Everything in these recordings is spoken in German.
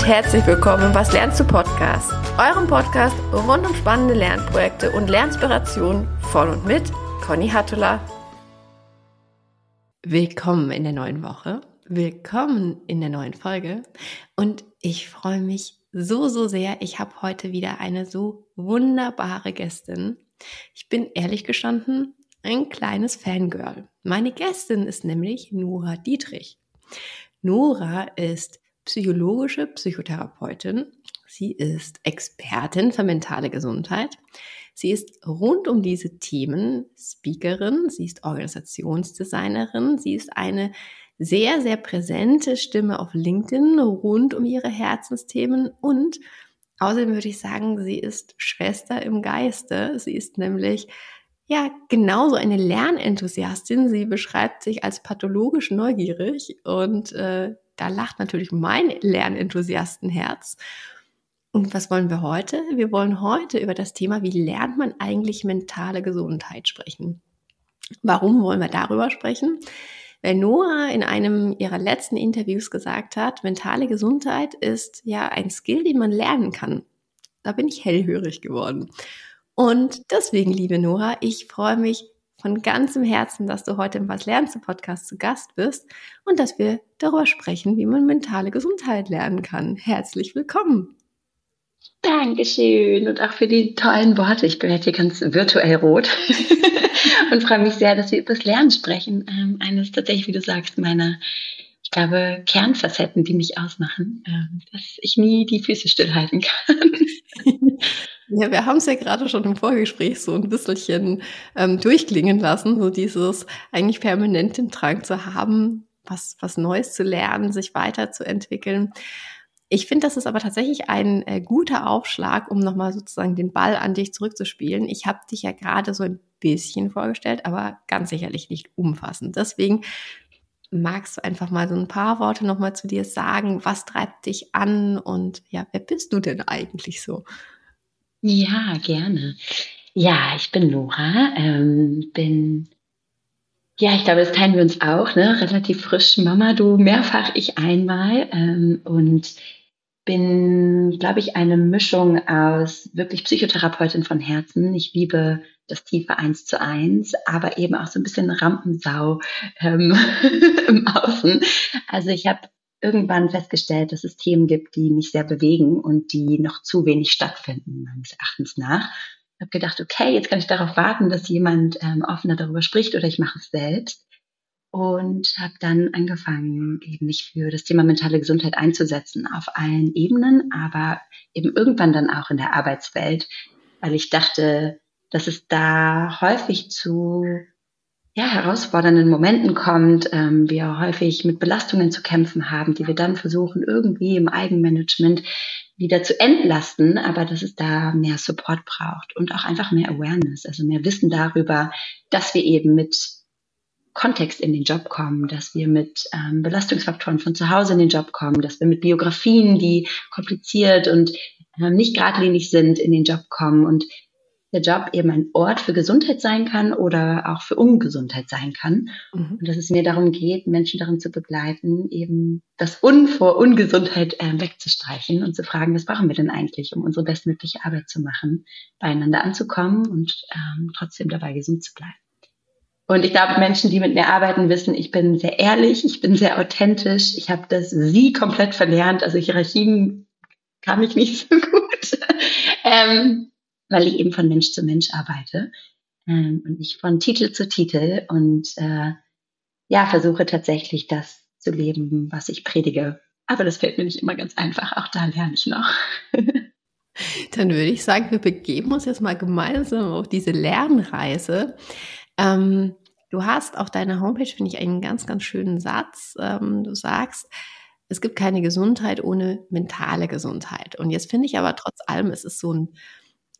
und herzlich willkommen im Was lernst du Podcast, eurem Podcast rund um spannende Lernprojekte und Lernspirationen von und mit Conny Hattula. Willkommen in der neuen Woche, willkommen in der neuen Folge und ich freue mich so, so sehr. Ich habe heute wieder eine so wunderbare Gästin. Ich bin ehrlich gestanden ein kleines Fangirl. Meine Gästin ist nämlich Nora Dietrich. Nora ist psychologische Psychotherapeutin. Sie ist Expertin für mentale Gesundheit. Sie ist rund um diese Themen Speakerin, sie ist Organisationsdesignerin, sie ist eine sehr, sehr präsente Stimme auf LinkedIn rund um ihre Herzensthemen und außerdem würde ich sagen, sie ist Schwester im Geiste. Sie ist nämlich ja, genauso eine Lernenthusiastin. Sie beschreibt sich als pathologisch neugierig und äh, da lacht natürlich mein Lernenthusiastenherz. Und was wollen wir heute? Wir wollen heute über das Thema, wie lernt man eigentlich mentale Gesundheit sprechen. Warum wollen wir darüber sprechen? Weil Noah in einem ihrer letzten Interviews gesagt hat, mentale Gesundheit ist ja ein Skill, den man lernen kann. Da bin ich hellhörig geworden. Und deswegen, liebe Noah, ich freue mich von ganzem Herzen, dass du heute im Was lernst du Podcast zu Gast bist und dass wir darüber sprechen, wie man mentale Gesundheit lernen kann. Herzlich willkommen. Dankeschön und auch für die tollen Worte. Ich bin hier ganz virtuell rot und freue mich sehr, dass wir über das Lernen sprechen. Ähm, eines tatsächlich, wie du sagst, meiner, ich glaube, Kernfacetten, die mich ausmachen, ähm, dass ich nie die Füße stillhalten kann. Ja, wir haben es ja gerade schon im Vorgespräch so ein bisschen ähm, durchklingen lassen, so dieses eigentlich permanenten Drang zu haben, was, was Neues zu lernen, sich weiterzuentwickeln. Ich finde, das ist aber tatsächlich ein äh, guter Aufschlag, um nochmal sozusagen den Ball an dich zurückzuspielen. Ich habe dich ja gerade so ein bisschen vorgestellt, aber ganz sicherlich nicht umfassend. Deswegen magst du einfach mal so ein paar Worte nochmal zu dir sagen. Was treibt dich an und ja, wer bist du denn eigentlich so? Ja, gerne. Ja, ich bin Nora, ähm, bin, ja, ich glaube, das teilen wir uns auch, ne? Relativ frisch Mama, du mehrfach, ich einmal ähm, und bin, glaube ich, eine Mischung aus wirklich Psychotherapeutin von Herzen. Ich liebe das tiefe Eins zu eins, aber eben auch so ein bisschen Rampensau ähm, im Außen. Also ich habe irgendwann festgestellt, dass es Themen gibt, die mich sehr bewegen und die noch zu wenig stattfinden, meines Erachtens nach. Ich habe gedacht, okay, jetzt kann ich darauf warten, dass jemand ähm, offener darüber spricht oder ich mache es selbst. Und habe dann angefangen, eben mich für das Thema mentale Gesundheit einzusetzen, auf allen Ebenen, aber eben irgendwann dann auch in der Arbeitswelt, weil ich dachte, dass es da häufig zu ja, herausfordernden Momenten kommt, ähm, wir häufig mit Belastungen zu kämpfen haben, die wir dann versuchen, irgendwie im Eigenmanagement wieder zu entlasten, aber dass es da mehr Support braucht und auch einfach mehr Awareness, also mehr Wissen darüber, dass wir eben mit Kontext in den Job kommen, dass wir mit ähm, Belastungsfaktoren von zu Hause in den Job kommen, dass wir mit Biografien, die kompliziert und ähm, nicht geradlinig sind, in den Job kommen und der Job eben ein Ort für Gesundheit sein kann oder auch für Ungesundheit sein kann. Mhm. Und dass es mir darum geht, Menschen darin zu begleiten, eben das Un vor Ungesundheit äh, wegzustreichen und zu fragen, was brauchen wir denn eigentlich, um unsere bestmögliche Arbeit zu machen, beieinander anzukommen und ähm, trotzdem dabei gesund zu bleiben. Und ich glaube, Menschen, die mit mir arbeiten, wissen, ich bin sehr ehrlich, ich bin sehr authentisch, ich habe das Sie komplett verlernt, also Hierarchien kam ich nicht so gut. ähm, weil ich eben von Mensch zu Mensch arbeite ähm, und nicht von Titel zu Titel und äh, ja, versuche tatsächlich das zu leben, was ich predige. Aber das fällt mir nicht immer ganz einfach. Auch da lerne ich noch. Dann würde ich sagen, wir begeben uns jetzt mal gemeinsam auf diese Lernreise. Ähm, du hast auf deiner Homepage, finde ich, einen ganz, ganz schönen Satz. Ähm, du sagst, es gibt keine Gesundheit ohne mentale Gesundheit. Und jetzt finde ich aber trotz allem, es ist so ein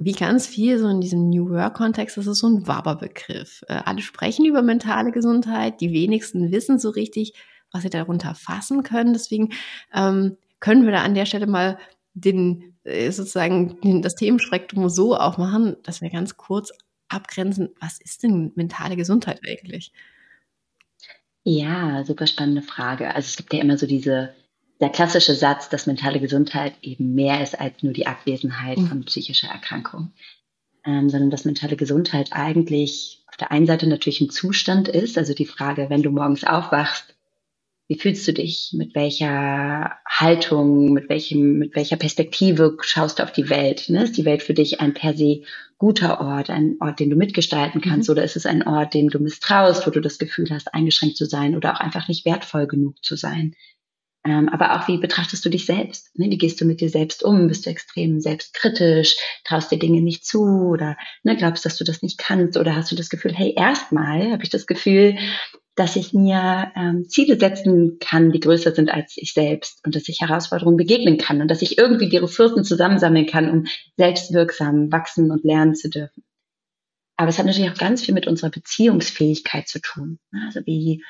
wie ganz viel so in diesem New Work-Kontext, das ist so ein Waberbegriff. Äh, alle sprechen über mentale Gesundheit, die wenigsten wissen so richtig, was sie darunter fassen können. Deswegen ähm, können wir da an der Stelle mal den äh, sozusagen den, das Themenspektrum so aufmachen, dass wir ganz kurz abgrenzen, was ist denn mentale Gesundheit eigentlich? Ja, super spannende Frage. Also es gibt ja immer so diese der klassische Satz, dass mentale Gesundheit eben mehr ist als nur die Abwesenheit mhm. von psychischer Erkrankung, ähm, sondern dass mentale Gesundheit eigentlich auf der einen Seite natürlich ein Zustand ist, also die Frage, wenn du morgens aufwachst, wie fühlst du dich? Mit welcher Haltung, mit welchem, mit welcher Perspektive schaust du auf die Welt? Ne? Ist die Welt für dich ein per se guter Ort, ein Ort, den du mitgestalten kannst, mhm. oder ist es ein Ort, dem du misstraust, wo du das Gefühl hast, eingeschränkt zu sein oder auch einfach nicht wertvoll genug zu sein? Ähm, aber auch, wie betrachtest du dich selbst? Ne? Wie gehst du mit dir selbst um? Bist du extrem selbstkritisch? Traust dir Dinge nicht zu? Oder ne, glaubst, dass du das nicht kannst? Oder hast du das Gefühl, hey, erstmal habe ich das Gefühl, dass ich mir ähm, Ziele setzen kann, die größer sind als ich selbst und dass ich Herausforderungen begegnen kann und dass ich irgendwie die Ressourcen zusammensammeln kann, um selbstwirksam wachsen und lernen zu dürfen. Aber es hat natürlich auch ganz viel mit unserer Beziehungsfähigkeit zu tun. Also wie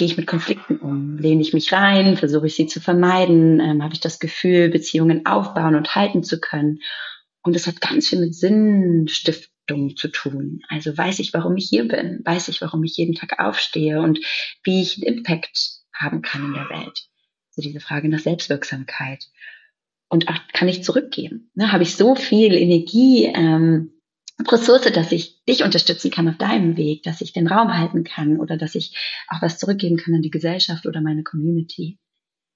gehe ich mit Konflikten um? Lehne ich mich rein? Versuche ich sie zu vermeiden? Ähm, Habe ich das Gefühl, Beziehungen aufbauen und halten zu können? Und es hat ganz viel mit Sinnstiftung zu tun. Also weiß ich, warum ich hier bin? Weiß ich, warum ich jeden Tag aufstehe und wie ich einen Impact haben kann in der Welt? Also diese Frage nach Selbstwirksamkeit. Und auch kann ich zurückgeben? Ne? Habe ich so viel Energie, ähm, Ressource, dass ich dich unterstützen kann auf deinem Weg, dass ich den Raum halten kann oder dass ich auch was zurückgeben kann an die Gesellschaft oder meine Community.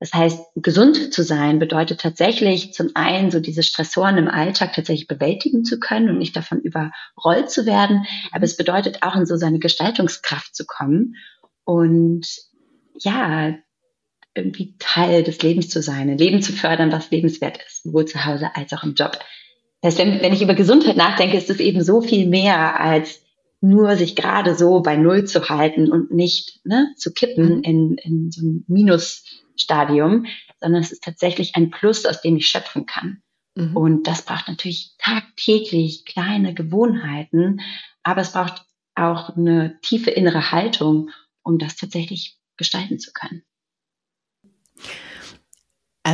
Das heißt, gesund zu sein bedeutet tatsächlich zum einen so diese Stressoren im Alltag tatsächlich bewältigen zu können und nicht davon überrollt zu werden. Aber es bedeutet auch in so seine Gestaltungskraft zu kommen und ja, irgendwie Teil des Lebens zu sein, ein Leben zu fördern, was lebenswert ist, sowohl zu Hause als auch im Job. Das heißt, wenn, wenn ich über Gesundheit nachdenke, ist es eben so viel mehr als nur sich gerade so bei Null zu halten und nicht ne, zu kippen mhm. in, in so ein Minusstadium, sondern es ist tatsächlich ein Plus, aus dem ich schöpfen kann. Mhm. Und das braucht natürlich tagtäglich kleine Gewohnheiten, aber es braucht auch eine tiefe innere Haltung, um das tatsächlich gestalten zu können.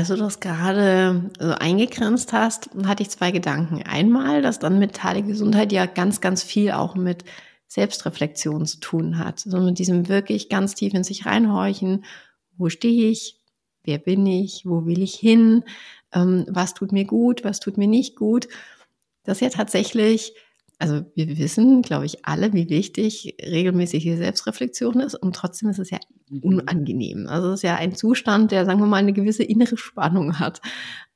Als du das gerade so eingegrenzt hast, hatte ich zwei Gedanken. Einmal, dass dann mentale Gesundheit ja ganz, ganz viel auch mit Selbstreflexion zu tun hat. So mit diesem wirklich ganz tief in sich reinhorchen. Wo stehe ich? Wer bin ich? Wo will ich hin? Ähm, was tut mir gut? Was tut mir nicht gut? Das ja tatsächlich also wir wissen, glaube ich, alle, wie wichtig regelmäßige Selbstreflexion ist und trotzdem ist es ja mhm. unangenehm. Also es ist ja ein Zustand, der, sagen wir mal, eine gewisse innere Spannung hat.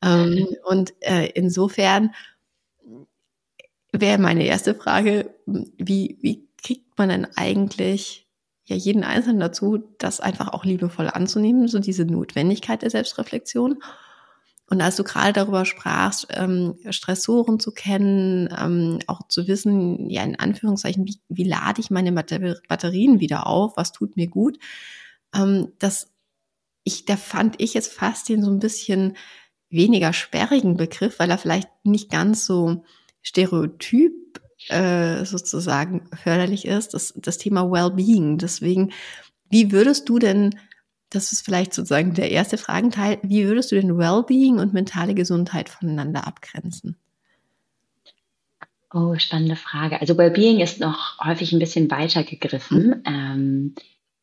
Ähm, und äh, insofern wäre meine erste Frage, wie, wie kriegt man denn eigentlich ja jeden Einzelnen dazu, das einfach auch liebevoll anzunehmen, so diese Notwendigkeit der Selbstreflexion? Und als du gerade darüber sprachst, ähm, Stressoren zu kennen, ähm, auch zu wissen, ja, in Anführungszeichen, wie, wie lade ich meine Batterien wieder auf, was tut mir gut, ähm, das, ich, da fand ich jetzt fast den so ein bisschen weniger sperrigen Begriff, weil er vielleicht nicht ganz so stereotyp äh, sozusagen förderlich ist, das, das Thema Wellbeing. Deswegen, wie würdest du denn das ist vielleicht sozusagen der erste Fragenteil. Wie würdest du denn Wellbeing und mentale Gesundheit voneinander abgrenzen? Oh, spannende Frage. Also Wellbeing ist noch häufig ein bisschen weiter gegriffen. Mhm. Ähm,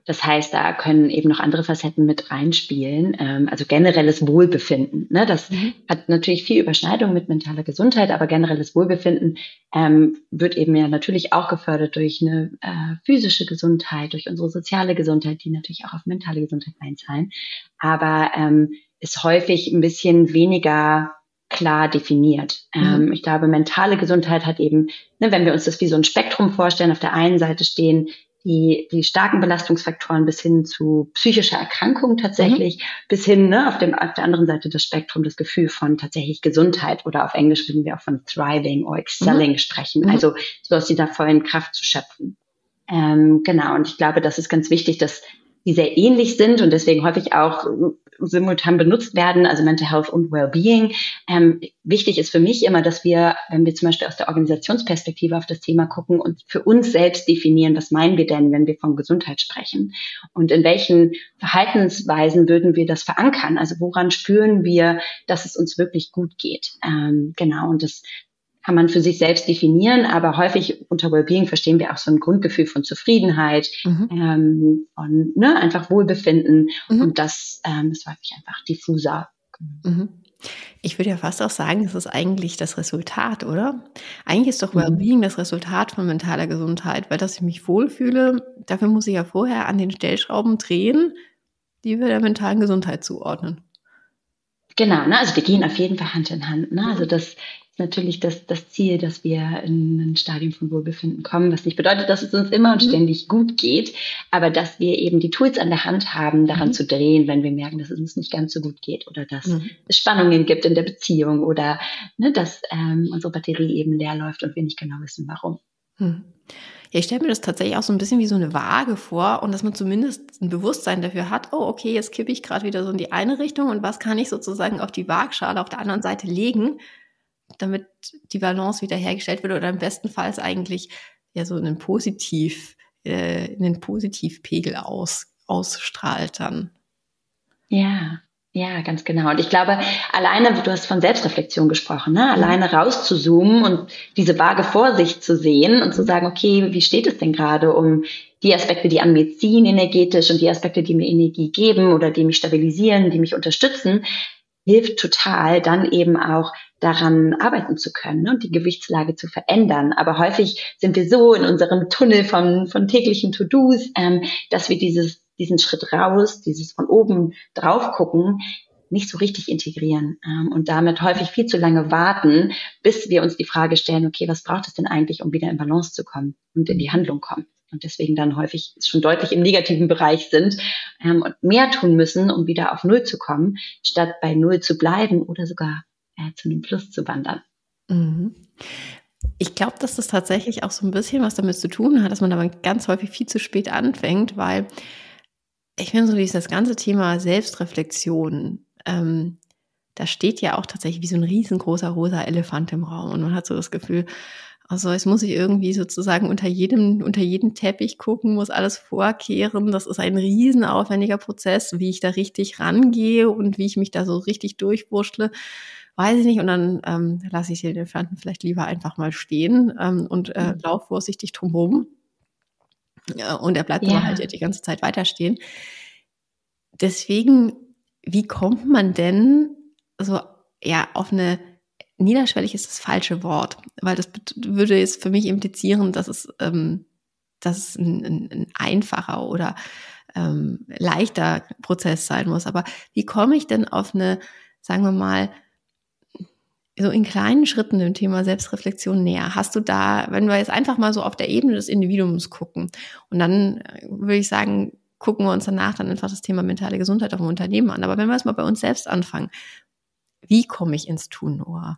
das heißt, da können eben noch andere Facetten mit reinspielen. Ähm, also generelles Wohlbefinden. Ne? Das mhm. hat natürlich viel Überschneidung mit mentaler Gesundheit, aber generelles Wohlbefinden ähm, wird eben ja natürlich auch gefördert durch eine äh, physische Gesundheit, durch unsere soziale Gesundheit, die natürlich auch auf mentale Gesundheit einzahlen. Aber ähm, ist häufig ein bisschen weniger klar definiert. Mhm. Ich glaube, mentale Gesundheit hat eben, ne, wenn wir uns das wie so ein Spektrum vorstellen, auf der einen Seite stehen die, die starken Belastungsfaktoren bis hin zu psychischer Erkrankung tatsächlich, mhm. bis hin ne, auf, dem, auf der anderen Seite des Spektrum das Gefühl von tatsächlich Gesundheit oder auf Englisch würden wir auch von Thriving oder Excelling mhm. sprechen, mhm. also so aus dieser vollen Kraft zu schöpfen. Ähm, genau, und ich glaube, das ist ganz wichtig, dass die sehr ähnlich sind und deswegen häufig auch simultan benutzt werden, also Mental Health und Wellbeing. Ähm, wichtig ist für mich immer, dass wir, wenn wir zum Beispiel aus der Organisationsperspektive auf das Thema gucken und für uns selbst definieren, was meinen wir denn, wenn wir von Gesundheit sprechen und in welchen Verhaltensweisen würden wir das verankern? Also woran spüren wir, dass es uns wirklich gut geht? Ähm, genau, und das kann man für sich selbst definieren, aber häufig unter Wellbeing verstehen wir auch so ein Grundgefühl von Zufriedenheit, mhm. ähm, von ne, einfach Wohlbefinden mhm. und das ähm, ist häufig einfach diffuser. Mhm. Ich würde ja fast auch sagen, das ist eigentlich das Resultat, oder? Eigentlich ist doch mhm. Wellbeing das Resultat von mentaler Gesundheit, weil dass ich mich wohlfühle, dafür muss ich ja vorher an den Stellschrauben drehen, die wir der mentalen Gesundheit zuordnen. Genau, ne? also die gehen auf jeden Fall Hand in Hand. Ne? Also das ist natürlich das, das Ziel, dass wir in ein Stadium von Wohlbefinden kommen, was nicht bedeutet, dass es uns immer und mhm. ständig gut geht, aber dass wir eben die Tools an der Hand haben, daran mhm. zu drehen, wenn wir merken, dass es uns nicht ganz so gut geht oder dass mhm. es Spannungen gibt in der Beziehung oder ne, dass ähm, unsere Batterie eben leer läuft und wir nicht genau wissen, warum. Mhm. Ja, ich stelle mir das tatsächlich auch so ein bisschen wie so eine Waage vor und dass man zumindest ein Bewusstsein dafür hat, oh, okay, jetzt kippe ich gerade wieder so in die eine Richtung und was kann ich sozusagen auf die Waagschale auf der anderen Seite legen, damit die Balance wieder hergestellt wird oder im besten Fall eigentlich ja so einen Positiv, äh, einen Positivpegel aus, ausstrahlt dann. Ja, ja, ganz genau. Und ich glaube, alleine, du hast von Selbstreflexion gesprochen, ne? alleine rauszuzoomen und diese Waage vor sich zu sehen und zu sagen, okay, wie steht es denn gerade um die Aspekte, die an mir ziehen energetisch und die Aspekte, die mir Energie geben oder die mich stabilisieren, die mich unterstützen, hilft total, dann eben auch daran arbeiten zu können ne, und die Gewichtslage zu verändern. Aber häufig sind wir so in unserem Tunnel von, von täglichen To-Dos, ähm, dass wir dieses, diesen Schritt raus, dieses von oben drauf gucken, nicht so richtig integrieren ähm, und damit häufig viel zu lange warten, bis wir uns die Frage stellen, okay, was braucht es denn eigentlich, um wieder in Balance zu kommen und in die Handlung kommen? Und deswegen dann häufig schon deutlich im negativen Bereich sind ähm, und mehr tun müssen, um wieder auf Null zu kommen, statt bei Null zu bleiben oder sogar äh, zu einem Plus zu wandern. Mhm. Ich glaube, dass das tatsächlich auch so ein bisschen was damit zu tun hat, dass man aber ganz häufig viel zu spät anfängt, weil ich finde so dieses ganze Thema Selbstreflexion, ähm, da steht ja auch tatsächlich wie so ein riesengroßer rosa Elefant im Raum und man hat so das Gefühl, also es muss ich irgendwie sozusagen unter jedem, unter jedem Teppich gucken, muss alles vorkehren. Das ist ein riesenaufwendiger Prozess, wie ich da richtig rangehe und wie ich mich da so richtig durchwurschtle weiß ich nicht. Und dann ähm, lasse ich den Elefanten vielleicht lieber einfach mal stehen ähm, und äh, mhm. lauf vorsichtig drumherum. Ja, und er bleibt ja. aber halt die ganze Zeit weiter stehen. Deswegen, wie kommt man denn so ja auf eine niederschwellig ist das falsche Wort, weil das würde jetzt für mich implizieren, dass es, ähm, dass es ein, ein, ein einfacher oder ähm, leichter Prozess sein muss. Aber wie komme ich denn auf eine, sagen wir mal, so in kleinen Schritten dem Thema Selbstreflexion näher? Hast du da, wenn wir jetzt einfach mal so auf der Ebene des Individuums gucken und dann äh, würde ich sagen, gucken wir uns danach dann einfach das Thema mentale Gesundheit auf dem Unternehmen an. Aber wenn wir es mal bei uns selbst anfangen, wie komme ich ins Tun, Noah?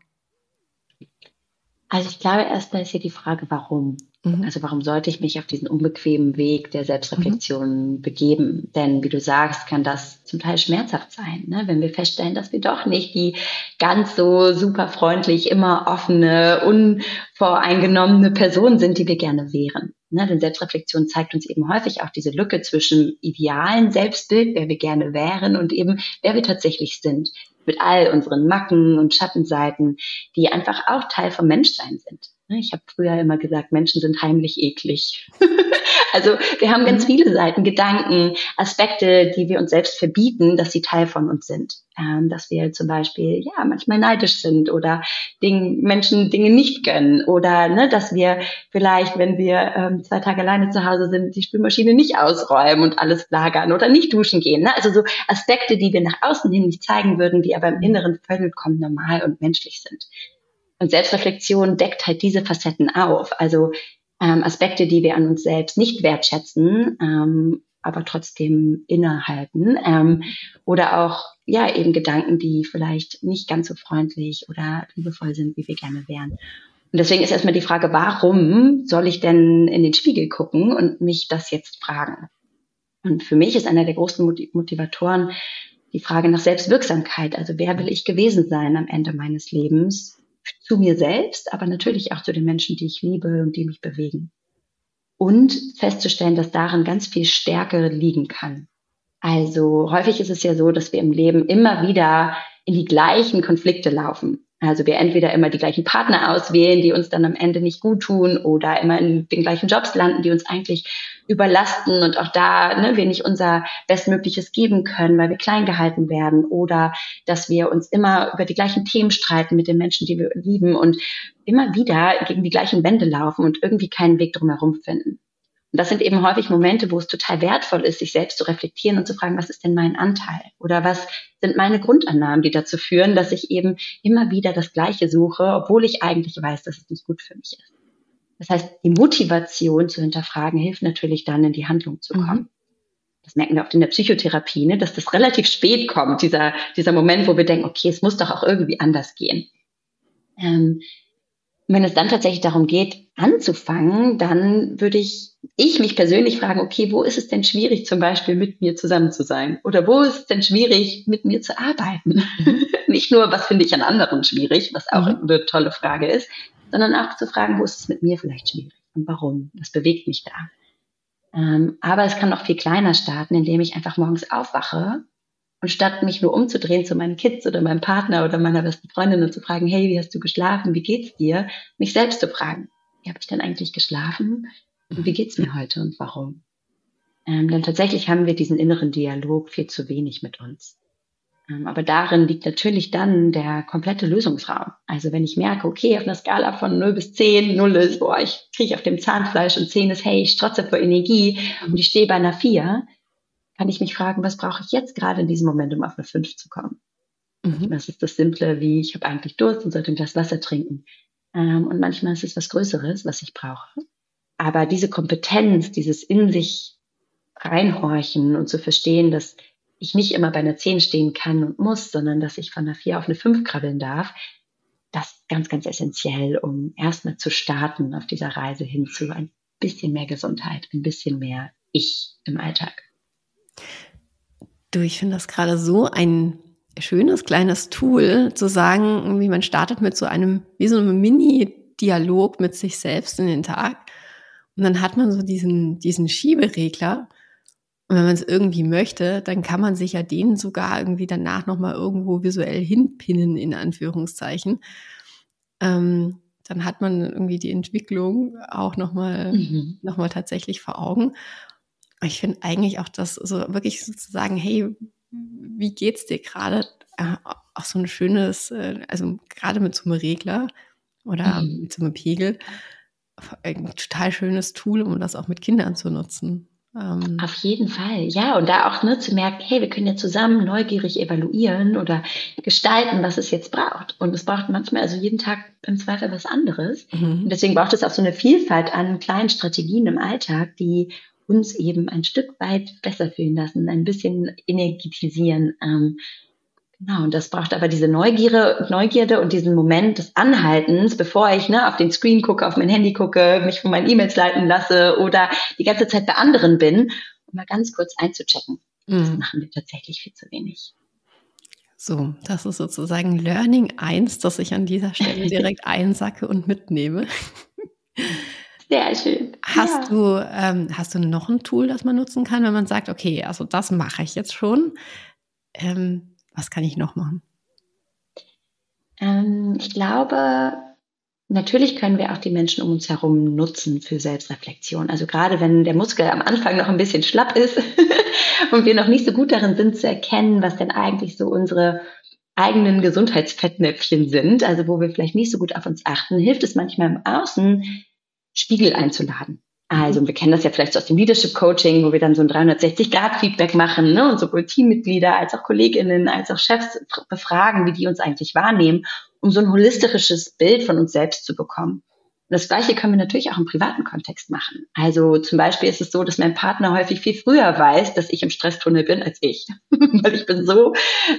Also ich glaube, erstmal ist hier die Frage, warum. Mhm. Also warum sollte ich mich auf diesen unbequemen Weg der Selbstreflexion mhm. begeben? Denn wie du sagst, kann das zum Teil schmerzhaft sein, ne? wenn wir feststellen, dass wir doch nicht die ganz so super freundlich, immer offene, unvoreingenommene Person sind, die wir gerne wären. Ne? Denn Selbstreflexion zeigt uns eben häufig auch diese Lücke zwischen idealen Selbstbild, wer wir gerne wären, und eben wer wir tatsächlich sind mit all unseren Macken und Schattenseiten, die einfach auch Teil vom Menschsein sind. Ne, ich habe früher immer gesagt, Menschen sind heimlich eklig. also wir haben ganz mhm. viele Seiten, Gedanken, Aspekte, die wir uns selbst verbieten, dass sie Teil von uns sind. Ähm, dass wir zum Beispiel ja manchmal neidisch sind oder Ding, Menschen Dinge nicht gönnen oder ne, dass wir vielleicht, wenn wir ähm, zwei Tage alleine zu Hause sind, die Spülmaschine nicht ausräumen und alles lagern oder nicht duschen gehen. Ne? Also so Aspekte, die wir nach außen hin nicht zeigen würden, die aber im Inneren vollkommen normal und menschlich sind. Und Selbstreflexion deckt halt diese Facetten auf. Also ähm, Aspekte, die wir an uns selbst nicht wertschätzen, ähm, aber trotzdem innehalten. Ähm, oder auch, ja, eben Gedanken, die vielleicht nicht ganz so freundlich oder liebevoll sind, wie wir gerne wären. Und deswegen ist erstmal die Frage, warum soll ich denn in den Spiegel gucken und mich das jetzt fragen? Und für mich ist einer der großen Motivatoren die Frage nach Selbstwirksamkeit. Also wer will ich gewesen sein am Ende meines Lebens? Zu mir selbst, aber natürlich auch zu den Menschen, die ich liebe und die mich bewegen. Und festzustellen, dass darin ganz viel Stärke liegen kann. Also häufig ist es ja so, dass wir im Leben immer wieder in die gleichen Konflikte laufen. Also wir entweder immer die gleichen Partner auswählen, die uns dann am Ende nicht gut tun oder immer in den gleichen Jobs landen, die uns eigentlich überlasten und auch da ne, wir nicht unser Bestmögliches geben können, weil wir klein gehalten werden oder dass wir uns immer über die gleichen Themen streiten mit den Menschen, die wir lieben und immer wieder gegen die gleichen Wände laufen und irgendwie keinen Weg drumherum finden. Und das sind eben häufig Momente, wo es total wertvoll ist, sich selbst zu reflektieren und zu fragen, was ist denn mein Anteil? Oder was sind meine Grundannahmen, die dazu führen, dass ich eben immer wieder das Gleiche suche, obwohl ich eigentlich weiß, dass es nicht gut für mich ist. Das heißt, die Motivation zu hinterfragen hilft natürlich dann in die Handlung zu kommen. Mhm. Das merken wir oft in der Psychotherapie, ne, dass das relativ spät kommt, dieser, dieser Moment, wo wir denken, okay, es muss doch auch irgendwie anders gehen. Ähm, wenn es dann tatsächlich darum geht, anzufangen, dann würde ich, ich mich persönlich fragen, okay, wo ist es denn schwierig, zum Beispiel mit mir zusammen zu sein? Oder wo ist es denn schwierig, mit mir zu arbeiten? Mhm. Nicht nur, was finde ich an anderen schwierig, was auch mhm. eine tolle Frage ist, sondern auch zu fragen, wo ist es mit mir vielleicht schwierig und warum? Was bewegt mich da? Ähm, aber es kann noch viel kleiner starten, indem ich einfach morgens aufwache und statt mich nur umzudrehen zu meinen Kids oder meinem Partner oder meiner besten Freundin und zu fragen, hey, wie hast du geschlafen? Wie geht's dir? Mich selbst zu fragen, wie habe ich denn eigentlich geschlafen? Und wie geht's mir heute und warum? Ähm, denn tatsächlich haben wir diesen inneren Dialog viel zu wenig mit uns. Ähm, aber darin liegt natürlich dann der komplette Lösungsraum. Also wenn ich merke, okay, auf einer Skala von 0 bis 10, 0 ist, boah, ich kriege auf dem Zahnfleisch und 10 ist, hey, ich strotze vor Energie und ich stehe bei einer 4, kann ich mich fragen, was brauche ich jetzt gerade in diesem Moment, um auf eine 5 zu kommen? Mhm. Das ist das Simple, wie ich habe eigentlich Durst und sollte ein Glas Wasser trinken. Ähm, und manchmal ist es was Größeres, was ich brauche. Aber diese Kompetenz, dieses in sich reinhorchen und zu verstehen, dass ich nicht immer bei einer 10 stehen kann und muss, sondern dass ich von einer 4 auf eine 5 krabbeln darf, das ist ganz, ganz essentiell, um erstmal zu starten auf dieser Reise hin zu ein bisschen mehr Gesundheit, ein bisschen mehr Ich im Alltag. Du, ich finde das gerade so ein schönes kleines Tool, zu sagen, wie man startet mit so einem, wie so einem Mini-Dialog mit sich selbst in den Tag. Und dann hat man so diesen, diesen Schieberegler. Und wenn man es irgendwie möchte, dann kann man sich ja den sogar irgendwie danach nochmal irgendwo visuell hinpinnen, in Anführungszeichen. Ähm, dann hat man irgendwie die Entwicklung auch nochmal mhm. noch tatsächlich vor Augen ich finde eigentlich auch das so wirklich sozusagen, hey, wie geht's dir gerade? Äh, auch so ein schönes, äh, also gerade mit so einem Regler oder mhm. mit so einem Pegel, ein total schönes Tool, um das auch mit Kindern zu nutzen. Ähm, Auf jeden Fall, ja. Und da auch ne, zu merken, hey, wir können ja zusammen neugierig evaluieren oder gestalten, was es jetzt braucht. Und es braucht manchmal, also jeden Tag im Zweifel was anderes. Mhm. Und deswegen braucht es auch so eine Vielfalt an kleinen Strategien im Alltag, die uns eben ein Stück weit besser fühlen lassen, ein bisschen energetisieren. Ähm, genau, und das braucht aber diese Neugierde, Neugierde und diesen Moment des Anhaltens, bevor ich ne, auf den Screen gucke, auf mein Handy gucke, mich von meinen E-Mails leiten lasse oder die ganze Zeit bei anderen bin, um mal ganz kurz einzuchecken. Mhm. Das machen wir tatsächlich viel zu wenig. So, das ist sozusagen Learning 1, das ich an dieser Stelle direkt einsacke und mitnehme. Sehr schön. Hast ja. du, ähm, hast du noch ein Tool, das man nutzen kann, wenn man sagt, okay, also das mache ich jetzt schon. Ähm, was kann ich noch machen? Ähm, ich glaube, natürlich können wir auch die Menschen um uns herum nutzen für Selbstreflexion. Also gerade wenn der Muskel am Anfang noch ein bisschen schlapp ist und wir noch nicht so gut darin sind zu erkennen, was denn eigentlich so unsere eigenen Gesundheitsfettnäpfchen sind, also wo wir vielleicht nicht so gut auf uns achten, hilft es manchmal im Außen, Spiegel einzuladen. Also wir kennen das ja vielleicht so aus dem Leadership Coaching, wo wir dann so ein 360-Grad-Feedback machen ne? und sowohl Teammitglieder als auch Kolleginnen als auch Chefs befragen, wie die uns eigentlich wahrnehmen, um so ein holistisches Bild von uns selbst zu bekommen das Gleiche können wir natürlich auch im privaten Kontext machen. Also zum Beispiel ist es so, dass mein Partner häufig viel früher weiß, dass ich im Stresstunnel bin als ich. Weil ich bin so,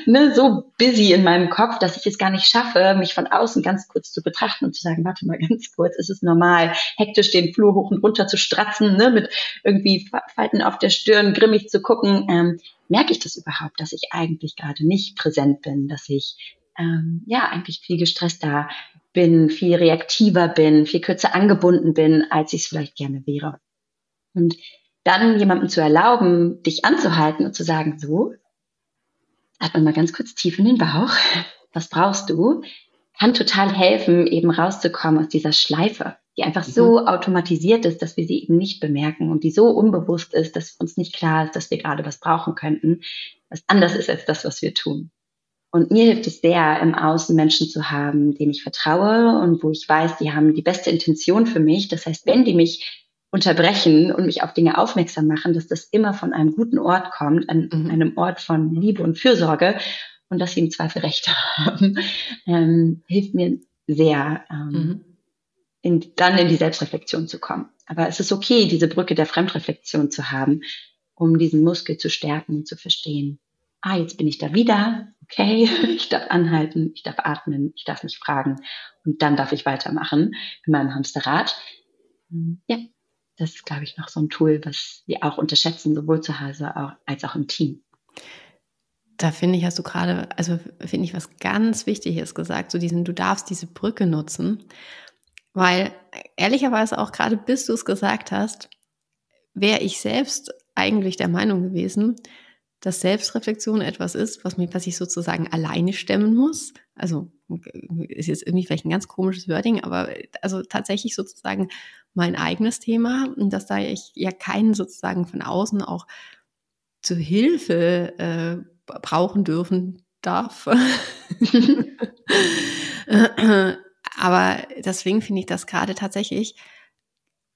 ne, so busy in meinem Kopf, dass ich es gar nicht schaffe, mich von außen ganz kurz zu betrachten und zu sagen, warte mal ganz kurz, ist es normal, hektisch den Flur hoch und runter zu stratzen, ne, mit irgendwie Falten auf der Stirn, grimmig zu gucken. Ähm, merke ich das überhaupt, dass ich eigentlich gerade nicht präsent bin, dass ich ähm, ja eigentlich viel gestresster bin, viel reaktiver bin, viel kürzer angebunden bin, als ich es vielleicht gerne wäre. Und dann jemandem zu erlauben, dich anzuhalten und zu sagen, so, atme mal ganz kurz tief in den Bauch. Was brauchst du? kann total helfen, eben rauszukommen aus dieser Schleife, die einfach so mhm. automatisiert ist, dass wir sie eben nicht bemerken und die so unbewusst ist, dass uns nicht klar ist, dass wir gerade was brauchen könnten, was anders ist als das, was wir tun. Und mir hilft es sehr, im Außen Menschen zu haben, denen ich vertraue und wo ich weiß, die haben die beste Intention für mich. Das heißt, wenn die mich unterbrechen und mich auf Dinge aufmerksam machen, dass das immer von einem guten Ort kommt, an mhm. einem Ort von Liebe und Fürsorge und dass sie im Zweifel recht haben, ähm, hilft mir sehr, ähm, mhm. in, dann in die Selbstreflexion zu kommen. Aber es ist okay, diese Brücke der Fremdreflexion zu haben, um diesen Muskel zu stärken und zu verstehen. Ah, jetzt bin ich da wieder, okay, ich darf anhalten, ich darf atmen, ich darf mich fragen. Und dann darf ich weitermachen in meinem Hamsterrad. Ja, das ist, glaube ich, noch so ein Tool, was wir auch unterschätzen, sowohl zu Hause als auch im Team. Da finde ich, hast du gerade, also finde ich was ganz Wichtiges gesagt, so diesen, du darfst diese Brücke nutzen, weil ehrlicherweise auch gerade bis du es gesagt hast, wäre ich selbst eigentlich der Meinung gewesen, dass Selbstreflexion etwas ist, was, mich, was ich sozusagen alleine stemmen muss. Also ist jetzt irgendwie vielleicht ein ganz komisches Wording, aber also tatsächlich sozusagen mein eigenes Thema und dass da ich ja keinen sozusagen von außen auch zu Hilfe äh, brauchen dürfen darf. aber deswegen finde ich das gerade tatsächlich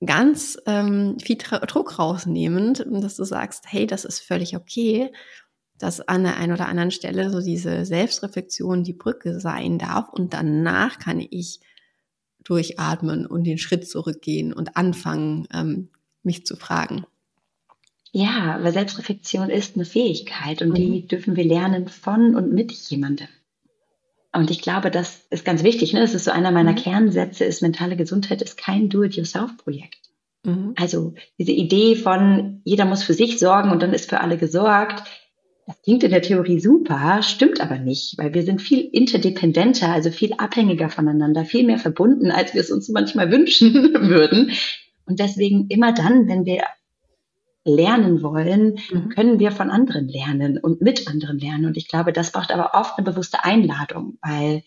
ganz ähm, viel Druck rausnehmend, dass du sagst, hey, das ist völlig okay, dass an der einen oder anderen Stelle so diese Selbstreflexion die Brücke sein darf und danach kann ich durchatmen und den Schritt zurückgehen und anfangen, ähm, mich zu fragen. Ja, weil Selbstreflexion ist eine Fähigkeit und mhm. die dürfen wir lernen von und mit jemandem. Und ich glaube, das ist ganz wichtig. Ne? Das ist so einer meiner mhm. Kernsätze, ist mentale Gesundheit ist kein Do-it-yourself-Projekt. Mhm. Also diese Idee von, jeder muss für sich sorgen und dann ist für alle gesorgt, das klingt in der Theorie super, stimmt aber nicht, weil wir sind viel interdependenter, also viel abhängiger voneinander, viel mehr verbunden, als wir es uns manchmal wünschen würden. Und deswegen immer dann, wenn wir lernen wollen, mhm. können wir von anderen lernen und mit anderen lernen. Und ich glaube, das braucht aber oft eine bewusste Einladung, weil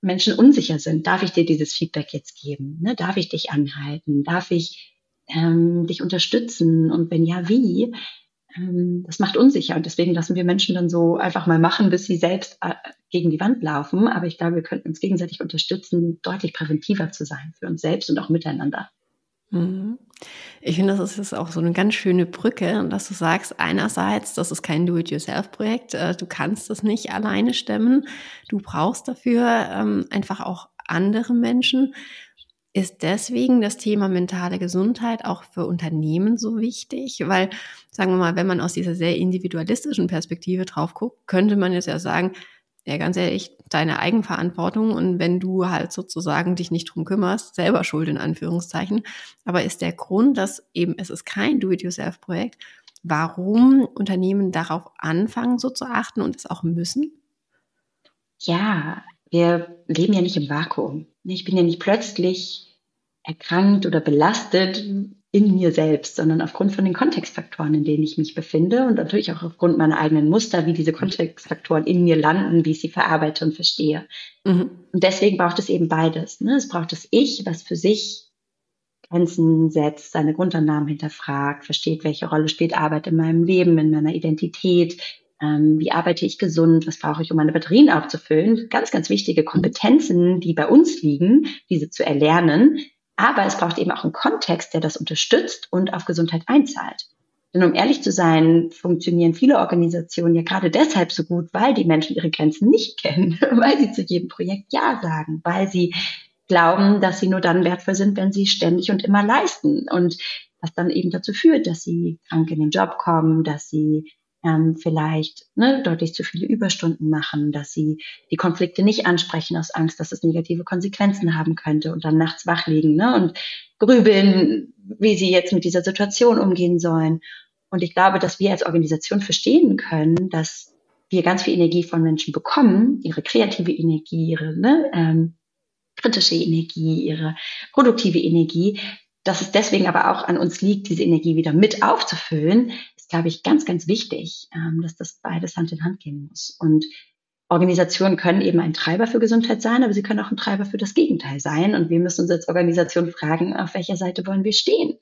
Menschen unsicher sind. Darf ich dir dieses Feedback jetzt geben? Ne? Darf ich dich anhalten? Darf ich ähm, dich unterstützen? Und wenn ja, wie? Ähm, das macht unsicher. Und deswegen lassen wir Menschen dann so einfach mal machen, bis sie selbst äh, gegen die Wand laufen. Aber ich glaube, wir könnten uns gegenseitig unterstützen, deutlich präventiver zu sein für uns selbst und auch miteinander. Mhm. Ich finde, das ist auch so eine ganz schöne Brücke, dass du sagst, einerseits, das ist kein Do-it-yourself-Projekt, äh, du kannst es nicht alleine stemmen, du brauchst dafür ähm, einfach auch andere Menschen. Ist deswegen das Thema mentale Gesundheit auch für Unternehmen so wichtig? Weil, sagen wir mal, wenn man aus dieser sehr individualistischen Perspektive drauf guckt, könnte man jetzt ja sagen, ja, ganz ehrlich, deine Eigenverantwortung und wenn du halt sozusagen dich nicht drum kümmerst, selber schuld in Anführungszeichen. Aber ist der Grund, dass eben es ist kein Do-it-yourself-Projekt, warum Unternehmen darauf anfangen, so zu achten und es auch müssen? Ja, wir leben ja nicht im Vakuum. Ich bin ja nicht plötzlich erkrankt oder belastet, in mir selbst, sondern aufgrund von den Kontextfaktoren, in denen ich mich befinde und natürlich auch aufgrund meiner eigenen Muster, wie diese Kontextfaktoren in mir landen, wie ich sie verarbeite und verstehe. Mhm. Und deswegen braucht es eben beides. Ne? Es braucht das Ich, was für sich Grenzen setzt, seine Grundannahmen hinterfragt, versteht, welche Rolle spielt Arbeit in meinem Leben, in meiner Identität, ähm, wie arbeite ich gesund, was brauche ich, um meine Batterien aufzufüllen. Ganz, ganz wichtige Kompetenzen, die bei uns liegen, diese zu erlernen, aber es braucht eben auch einen Kontext, der das unterstützt und auf Gesundheit einzahlt. Denn um ehrlich zu sein, funktionieren viele Organisationen ja gerade deshalb so gut, weil die Menschen ihre Grenzen nicht kennen, weil sie zu jedem Projekt Ja sagen, weil sie glauben, dass sie nur dann wertvoll sind, wenn sie ständig und immer leisten. Und was dann eben dazu führt, dass sie krank in den Job kommen, dass sie ähm, vielleicht ne, deutlich zu viele Überstunden machen, dass sie die Konflikte nicht ansprechen aus Angst, dass es negative Konsequenzen haben könnte und dann nachts wach liegen ne, und grübeln, wie sie jetzt mit dieser Situation umgehen sollen. Und ich glaube, dass wir als Organisation verstehen können, dass wir ganz viel Energie von Menschen bekommen, ihre kreative Energie, ihre ne, ähm, kritische Energie, ihre produktive Energie, dass es deswegen aber auch an uns liegt, diese Energie wieder mit aufzufüllen, glaube ich, ganz, ganz wichtig, ähm, dass das beides Hand in Hand gehen muss. Und Organisationen können eben ein Treiber für Gesundheit sein, aber sie können auch ein Treiber für das Gegenteil sein. Und wir müssen uns als Organisation fragen, auf welcher Seite wollen wir stehen?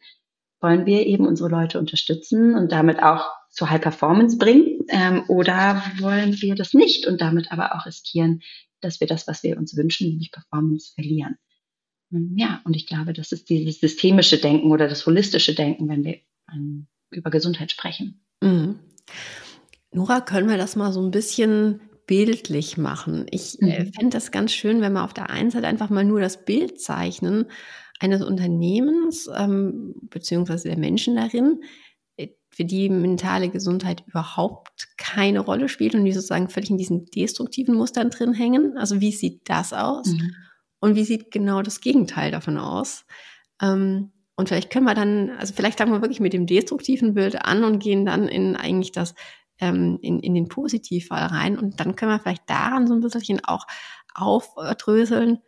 Wollen wir eben unsere Leute unterstützen und damit auch zu High Performance bringen? Ähm, oder wollen wir das nicht und damit aber auch riskieren, dass wir das, was wir uns wünschen, nämlich Performance, verlieren? Ähm, ja, und ich glaube, das ist dieses systemische Denken oder das holistische Denken, wenn wir ähm, über Gesundheit sprechen. Mhm. Nora, können wir das mal so ein bisschen bildlich machen? Ich äh, mhm. fände das ganz schön, wenn wir auf der einen Seite einfach mal nur das Bild zeichnen eines Unternehmens ähm, beziehungsweise der Menschen darin, äh, für die mentale Gesundheit überhaupt keine Rolle spielt und die sozusagen völlig in diesen destruktiven Mustern drin hängen. Also wie sieht das aus? Mhm. Und wie sieht genau das Gegenteil davon aus? Ähm, und vielleicht können wir dann, also vielleicht fangen wir wirklich mit dem destruktiven Bild an und gehen dann in eigentlich das, ähm, in, in den Positivfall rein. Und dann können wir vielleicht daran so ein bisschen auch aufdröseln,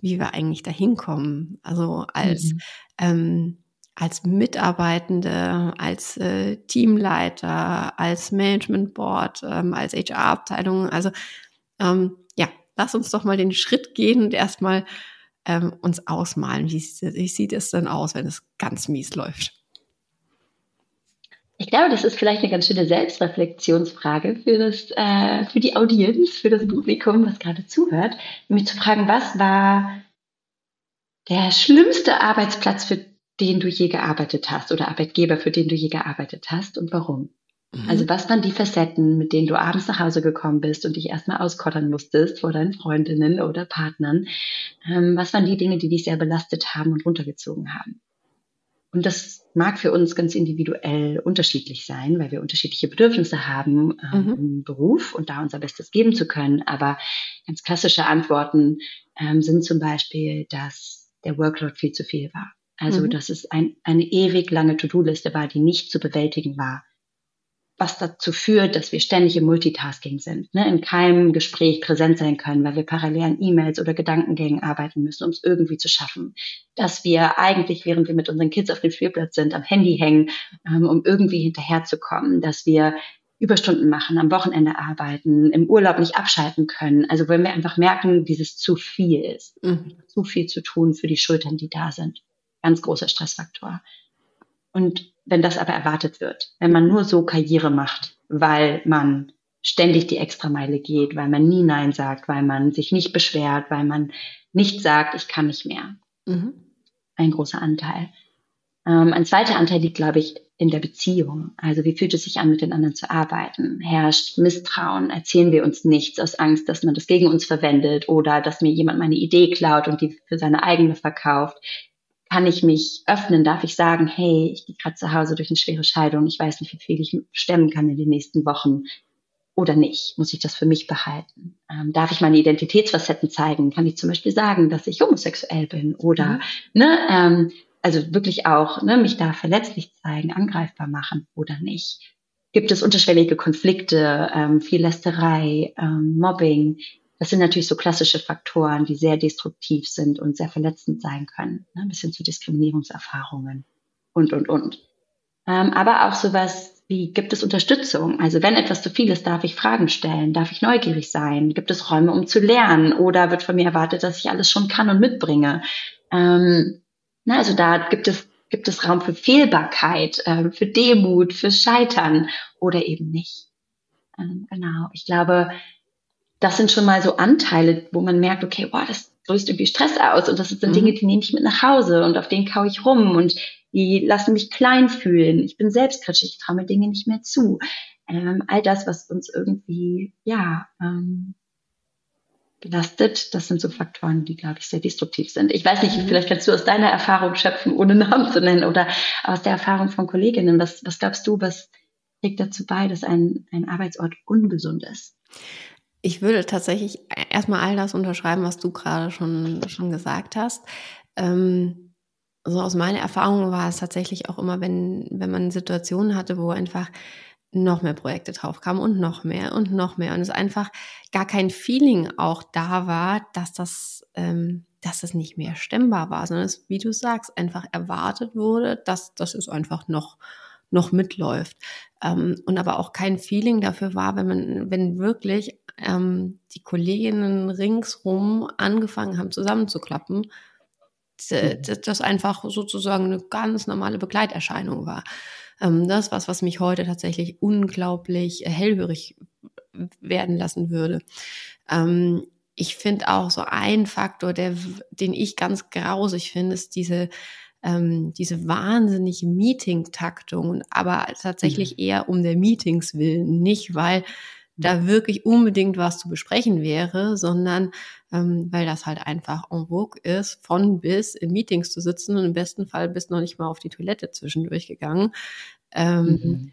wie wir eigentlich dahin kommen. Also als, mhm. ähm, als Mitarbeitende, als äh, Teamleiter, als Management Board, ähm, als HR-Abteilung. Also ähm, ja, lass uns doch mal den Schritt gehen und erstmal ähm, uns ausmalen, wie, sieht es denn aus, wenn es ganz mies läuft. Ich glaube, das ist vielleicht eine ganz schöne Selbstreflexionsfrage für, das, äh, für die Audienz, für das Publikum, was gerade zuhört, nämlich zu fragen, was war der schlimmste Arbeitsplatz, für den du je gearbeitet hast oder Arbeitgeber, für den du je gearbeitet hast und warum? Mhm. Also was waren die Facetten, mit denen du abends nach Hause gekommen bist und dich erstmal auskottern musstest vor deinen Freundinnen oder Partnern? Ähm, was waren die Dinge, die dich sehr belastet haben und runtergezogen haben? Und das mag für uns ganz individuell unterschiedlich sein, weil wir unterschiedliche Bedürfnisse haben ähm, mhm. im Beruf und da unser Bestes geben zu können. Aber ganz klassische Antworten ähm, sind zum Beispiel, dass der Workload viel zu viel war. Also, mhm. dass es ein, eine ewig lange To-Do-Liste war, die nicht zu bewältigen war was dazu führt, dass wir ständig im Multitasking sind, ne? in keinem Gespräch präsent sein können, weil wir parallel an E-Mails oder Gedankengängen arbeiten müssen, um es irgendwie zu schaffen. Dass wir eigentlich, während wir mit unseren Kids auf dem Spielplatz sind, am Handy hängen, ähm, um irgendwie hinterherzukommen. Dass wir Überstunden machen, am Wochenende arbeiten, im Urlaub nicht abschalten können. Also wenn wir einfach merken, dieses zu viel ist, mhm. zu viel zu tun für die Schultern, die da sind. Ganz großer Stressfaktor. Und wenn das aber erwartet wird, wenn man nur so Karriere macht, weil man ständig die Extrameile geht, weil man nie Nein sagt, weil man sich nicht beschwert, weil man nicht sagt, ich kann nicht mehr. Mhm. Ein großer Anteil. Ähm, ein zweiter Anteil liegt, glaube ich, in der Beziehung. Also wie fühlt es sich an, mit den anderen zu arbeiten? Herrscht Misstrauen? Erzählen wir uns nichts aus Angst, dass man das gegen uns verwendet oder dass mir jemand meine Idee klaut und die für seine eigene verkauft? Kann ich mich öffnen? Darf ich sagen, hey, ich gehe gerade zu Hause durch eine schwere Scheidung, ich weiß nicht, wie viel ich stemmen kann in den nächsten Wochen oder nicht? Muss ich das für mich behalten? Ähm, darf ich meine Identitätsfacetten zeigen? Kann ich zum Beispiel sagen, dass ich homosexuell bin oder, mhm. ne, ähm, also wirklich auch, ne, mich da verletzlich zeigen, angreifbar machen oder nicht? Gibt es unterschwellige Konflikte, ähm, viel Lästerei, ähm, Mobbing? Das sind natürlich so klassische Faktoren, die sehr destruktiv sind und sehr verletzend sein können, ne, bis hin zu Diskriminierungserfahrungen und, und, und. Ähm, aber auch sowas wie, gibt es Unterstützung? Also wenn etwas zu viel ist, darf ich Fragen stellen, darf ich neugierig sein? Gibt es Räume, um zu lernen? Oder wird von mir erwartet, dass ich alles schon kann und mitbringe? Ähm, na, also da gibt es gibt es Raum für Fehlbarkeit, äh, für Demut, für Scheitern oder eben nicht. Ähm, genau. Ich glaube, das sind schon mal so Anteile, wo man merkt, okay, boah, das löst irgendwie Stress aus und das sind mhm. Dinge, die nehme ich mit nach Hause und auf denen kaue ich rum und die lassen mich klein fühlen. Ich bin selbstkritisch, ich traue mir Dinge nicht mehr zu. Ähm, all das, was uns irgendwie, ja, ähm, belastet, das sind so Faktoren, die, glaube ich, sehr destruktiv sind. Ich weiß nicht, mhm. vielleicht kannst du aus deiner Erfahrung schöpfen, ohne Namen zu nennen, oder aus der Erfahrung von Kolleginnen. Was, was glaubst du, was trägt dazu bei, dass ein, ein Arbeitsort ungesund ist? Ich würde tatsächlich erstmal all das unterschreiben, was du gerade schon, schon gesagt hast. Ähm, so aus meiner Erfahrung war es tatsächlich auch immer, wenn, wenn man Situationen hatte, wo einfach noch mehr Projekte draufkamen und noch mehr und noch mehr und es einfach gar kein Feeling auch da war, dass das, ähm, dass es nicht mehr stemmbar war, sondern es, wie du sagst, einfach erwartet wurde, dass das ist einfach noch noch mitläuft. Ähm, und aber auch kein Feeling dafür war, wenn man, wenn wirklich ähm, die Kolleginnen ringsrum angefangen haben zusammenzuklappen, das einfach sozusagen eine ganz normale Begleiterscheinung war. Ähm, das was, was mich heute tatsächlich unglaublich hellhörig werden lassen würde. Ähm, ich finde auch so ein Faktor, der, den ich ganz grausig finde, ist diese, ähm, diese wahnsinnige Meeting-Taktung, aber tatsächlich mhm. eher um der Meetings willen, nicht weil da wirklich unbedingt was zu besprechen wäre, sondern ähm, weil das halt einfach en vogue ist, von bis in Meetings zu sitzen und im besten Fall bist noch nicht mal auf die Toilette zwischendurch gegangen. Ähm, mhm.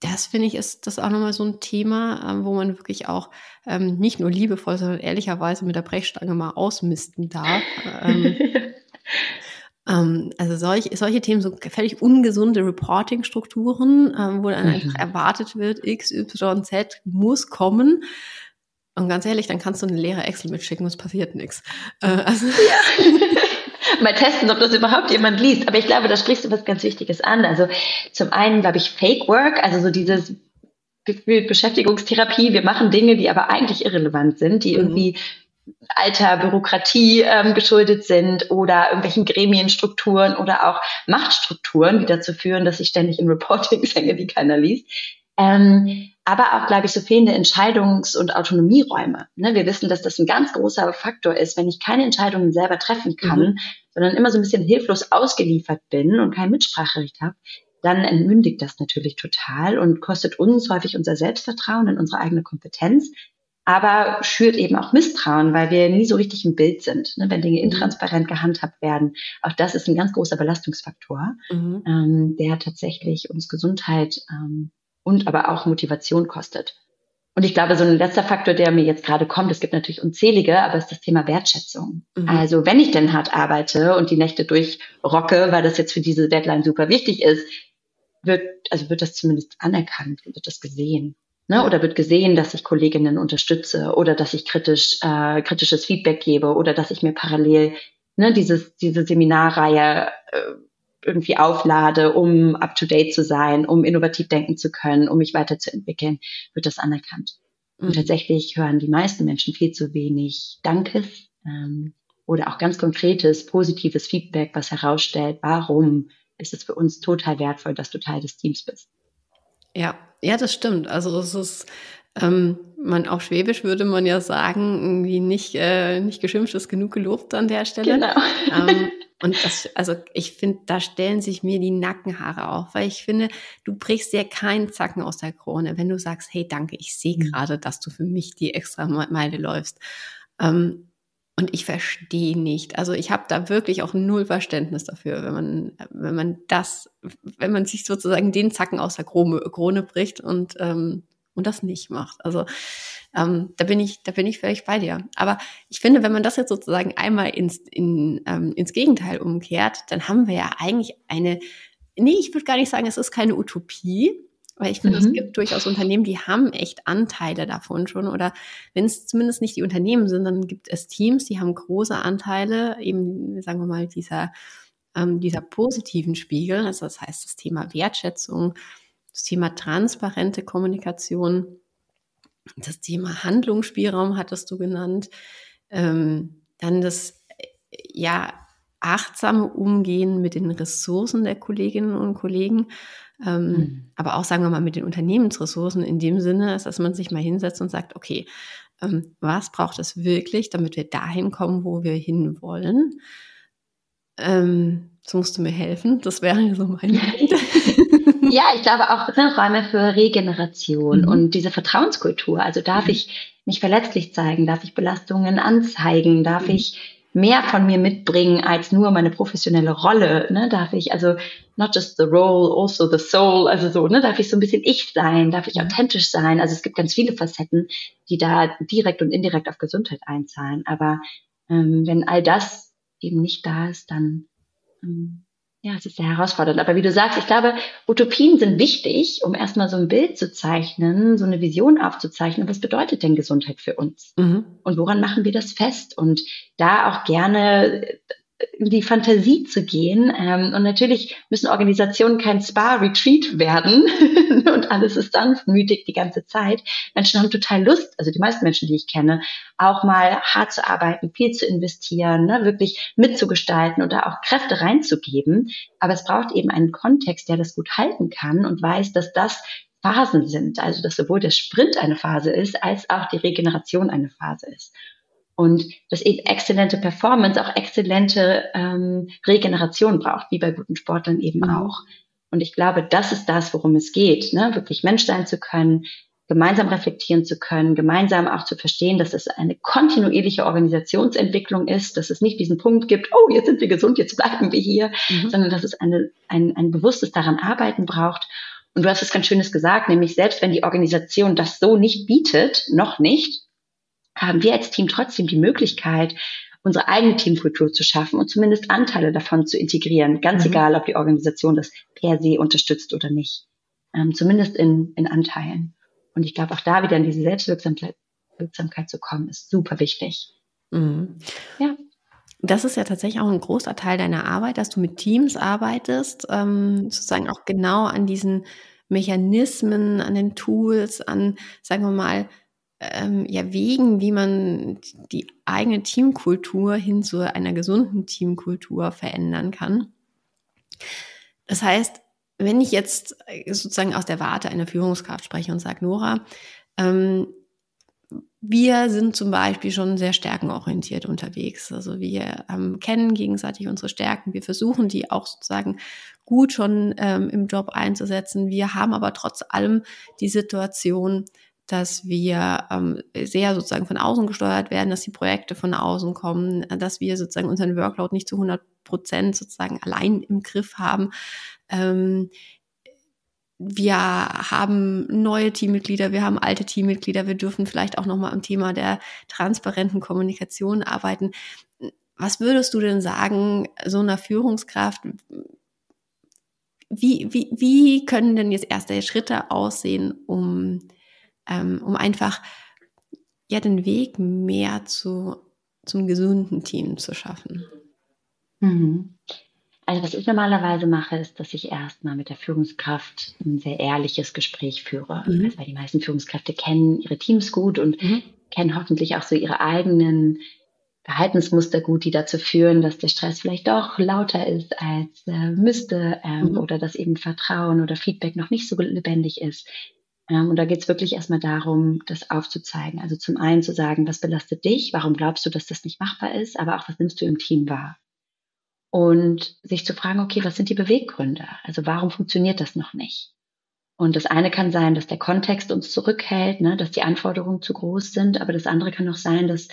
Das finde ich ist das auch nochmal so ein Thema, ähm, wo man wirklich auch ähm, nicht nur liebevoll, sondern ehrlicherweise mit der Brechstange mal ausmisten darf. ähm, also solch, solche Themen, so völlig ungesunde Reporting-Strukturen, ähm, wo dann mhm. einfach erwartet wird, X, Y, Z muss kommen. Und ganz ehrlich, dann kannst du eine leere Excel mitschicken und es passiert nichts. Äh, also ja. mal testen, ob das überhaupt jemand liest. Aber ich glaube, da sprichst du was ganz Wichtiges an. Also zum einen, glaube ich, Fake Work, also so dieses Gefühl Beschäftigungstherapie. Wir machen Dinge, die aber eigentlich irrelevant sind, die mhm. Alter Bürokratie ähm, geschuldet sind oder irgendwelchen Gremienstrukturen oder auch Machtstrukturen, die dazu führen, dass ich ständig in Reportings hänge, die keiner liest. Ähm, aber auch, glaube ich, so fehlende Entscheidungs- und Autonomieräume. Ne, wir wissen, dass das ein ganz großer Faktor ist, wenn ich keine Entscheidungen selber treffen kann, mhm. sondern immer so ein bisschen hilflos ausgeliefert bin und kein Mitspracherecht habe, dann entmündigt das natürlich total und kostet uns häufig unser Selbstvertrauen in unsere eigene Kompetenz, aber schürt eben auch Misstrauen, weil wir nie so richtig im Bild sind, ne, wenn Dinge mhm. intransparent gehandhabt werden. Auch das ist ein ganz großer Belastungsfaktor, mhm. ähm, der tatsächlich uns Gesundheit ähm, und aber auch Motivation kostet. Und ich glaube, so ein letzter Faktor, der mir jetzt gerade kommt, es gibt natürlich unzählige, aber ist das Thema Wertschätzung. Mhm. Also wenn ich denn hart arbeite und die Nächte durchrocke, weil das jetzt für diese Deadline super wichtig ist, wird, also wird das zumindest anerkannt, wird das gesehen. Ne? Oder wird gesehen, dass ich Kolleginnen unterstütze oder dass ich kritisch, äh, kritisches Feedback gebe oder dass ich mir parallel ne, dieses, diese Seminarreihe äh, irgendwie auflade, um up-to-date zu sein, um innovativ denken zu können, um mich weiterzuentwickeln, wird das anerkannt. Mhm. Und tatsächlich hören die meisten Menschen viel zu wenig Dankes ähm, oder auch ganz konkretes, positives Feedback, was herausstellt, warum ist es für uns total wertvoll, dass du Teil des Teams bist. Ja, ja, das stimmt. Also es ist ähm, man auf Schwäbisch würde man ja sagen, irgendwie nicht, äh, nicht geschimpft ist genug gelobt an der Stelle. Genau. Ähm, und das, also ich finde, da stellen sich mir die Nackenhaare auf, weil ich finde, du brichst dir keinen Zacken aus der Krone, wenn du sagst, hey, danke, ich sehe mhm. gerade, dass du für mich die extra Meile läufst. Ähm, und ich verstehe nicht. Also ich habe da wirklich auch null Verständnis dafür, wenn man, wenn man das, wenn man sich sozusagen den Zacken aus der Krone, Krone bricht und ähm, und das nicht macht. Also ähm, da bin ich, da bin ich völlig bei dir. Aber ich finde, wenn man das jetzt sozusagen einmal ins, in, ähm, ins Gegenteil umkehrt, dann haben wir ja eigentlich eine, nee, ich würde gar nicht sagen, es ist keine Utopie, weil ich finde, mhm. es gibt durchaus Unternehmen, die haben echt Anteile davon schon. Oder wenn es zumindest nicht die Unternehmen sind, dann gibt es Teams, die haben große Anteile, eben, sagen wir mal, dieser, ähm, dieser positiven Spiegel. Also das heißt, das Thema Wertschätzung, das Thema transparente Kommunikation, das Thema Handlungsspielraum hattest du genannt, ähm, dann das ja achtsame Umgehen mit den Ressourcen der Kolleginnen und Kollegen, ähm, mhm. aber auch sagen wir mal mit den Unternehmensressourcen in dem Sinne, dass man sich mal hinsetzt und sagt, okay, ähm, was braucht es wirklich, damit wir dahin kommen, wo wir hinwollen? Ähm, so musst du mir helfen. Das wäre so mein Ja, ich glaube auch ne, Räume für Regeneration mhm. und diese Vertrauenskultur. Also darf mhm. ich mich verletzlich zeigen, darf ich Belastungen anzeigen, darf mhm. ich mehr von mir mitbringen als nur meine professionelle Rolle, ne, darf ich also not just the role, also the soul, also so, ne, darf ich so ein bisschen ich sein, darf ich authentisch sein. Also es gibt ganz viele Facetten, die da direkt und indirekt auf Gesundheit einzahlen. Aber ähm, wenn all das eben nicht da ist, dann ähm, ja, es ist sehr herausfordernd. Aber wie du sagst, ich glaube, Utopien sind wichtig, um erstmal so ein Bild zu zeichnen, so eine Vision aufzuzeichnen. Was bedeutet denn Gesundheit für uns? Mhm. Und woran machen wir das fest? Und da auch gerne in die Fantasie zu gehen. Ähm, und natürlich müssen Organisationen kein Spa-Retreat werden und alles ist sanftmütig die ganze Zeit. Menschen haben total Lust, also die meisten Menschen, die ich kenne, auch mal hart zu arbeiten, viel zu investieren, ne, wirklich mitzugestalten da auch Kräfte reinzugeben. Aber es braucht eben einen Kontext, der das gut halten kann und weiß, dass das Phasen sind. Also dass sowohl der Sprint eine Phase ist, als auch die Regeneration eine Phase ist. Und dass eben exzellente Performance auch exzellente ähm, Regeneration braucht, wie bei guten Sportlern eben mhm. auch. Und ich glaube, das ist das, worum es geht, ne? wirklich Mensch sein zu können, gemeinsam reflektieren zu können, gemeinsam auch zu verstehen, dass es eine kontinuierliche Organisationsentwicklung ist, dass es nicht diesen Punkt gibt, oh, jetzt sind wir gesund, jetzt bleiben wir hier, mhm. sondern dass es eine, ein, ein bewusstes daran arbeiten braucht und du hast es ganz Schönes gesagt, nämlich selbst wenn die Organisation das so nicht bietet, noch nicht, haben wir als Team trotzdem die Möglichkeit, unsere eigene Teamkultur zu schaffen und zumindest Anteile davon zu integrieren, ganz mhm. egal, ob die Organisation das per se unterstützt oder nicht. Ähm, zumindest in, in Anteilen. Und ich glaube, auch da wieder in diese Selbstwirksamkeit Wirksamkeit zu kommen, ist super wichtig. Mhm. Ja. Das ist ja tatsächlich auch ein großer Teil deiner Arbeit, dass du mit Teams arbeitest, ähm, sozusagen auch genau an diesen Mechanismen, an den Tools, an, sagen wir mal, ähm, ja, Wegen, wie man die eigene Teamkultur hin zu einer gesunden Teamkultur verändern kann. Das heißt, wenn ich jetzt sozusagen aus der Warte einer Führungskraft spreche und sage, Nora, ähm, wir sind zum Beispiel schon sehr stärkenorientiert unterwegs. Also wir ähm, kennen gegenseitig unsere Stärken. Wir versuchen die auch sozusagen gut schon ähm, im Job einzusetzen. Wir haben aber trotz allem die Situation, dass wir ähm, sehr sozusagen von außen gesteuert werden, dass die Projekte von außen kommen, dass wir sozusagen unseren Workload nicht zu 100 Prozent sozusagen allein im Griff haben. Ähm, wir haben neue Teammitglieder, wir haben alte Teammitglieder, wir dürfen vielleicht auch nochmal am Thema der transparenten Kommunikation arbeiten. Was würdest du denn sagen, so einer Führungskraft, wie, wie, wie können denn jetzt erste Schritte aussehen, um, ähm, um einfach ja den Weg mehr zu, zum gesunden Team zu schaffen? Mhm. Also was ich normalerweise mache, ist, dass ich erstmal mit der Führungskraft ein sehr ehrliches Gespräch führe. Mhm. Also, weil die meisten Führungskräfte kennen ihre Teams gut und mhm. kennen hoffentlich auch so ihre eigenen Verhaltensmuster gut, die dazu führen, dass der Stress vielleicht doch lauter ist als äh, müsste ähm, mhm. oder dass eben Vertrauen oder Feedback noch nicht so lebendig ist. Ähm, und da geht es wirklich erstmal darum, das aufzuzeigen. Also zum einen zu sagen, was belastet dich, warum glaubst du, dass das nicht machbar ist, aber auch was nimmst du im Team wahr und sich zu fragen, okay, was sind die Beweggründe? Also warum funktioniert das noch nicht? Und das eine kann sein, dass der Kontext uns zurückhält, ne, dass die Anforderungen zu groß sind, aber das andere kann auch sein, dass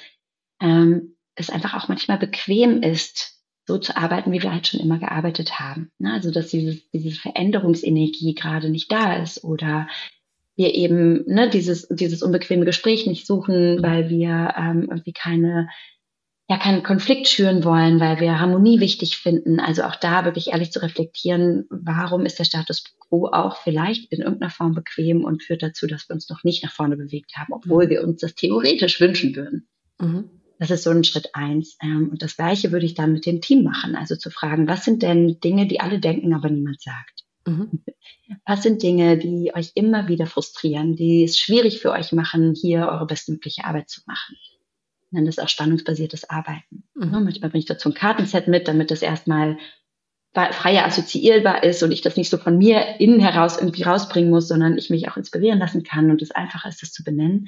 ähm, es einfach auch manchmal bequem ist, so zu arbeiten, wie wir halt schon immer gearbeitet haben. Ne? Also dass dieses, diese Veränderungsenergie gerade nicht da ist oder wir eben ne, dieses, dieses unbequeme Gespräch nicht suchen, weil wir ähm, irgendwie keine ja keinen Konflikt schüren wollen, weil wir Harmonie wichtig finden. Also auch da wirklich ehrlich zu reflektieren, warum ist der Status quo auch vielleicht in irgendeiner Form bequem und führt dazu, dass wir uns noch nicht nach vorne bewegt haben, obwohl mhm. wir uns das theoretisch wünschen würden. Mhm. Das ist so ein Schritt eins. Ähm, und das Gleiche würde ich dann mit dem Team machen. Also zu fragen, was sind denn Dinge, die alle denken, aber niemand sagt? Mhm. Was sind Dinge, die euch immer wieder frustrieren, die es schwierig für euch machen, hier eure bestmögliche Arbeit zu machen? nenne das auch spannungsbasiertes Arbeiten. Mhm. Ne, manchmal bringe ich dazu ein Kartenset mit, damit das erstmal freier assoziierbar ist und ich das nicht so von mir innen heraus irgendwie rausbringen muss, sondern ich mich auch inspirieren lassen kann und es einfacher ist, das zu benennen.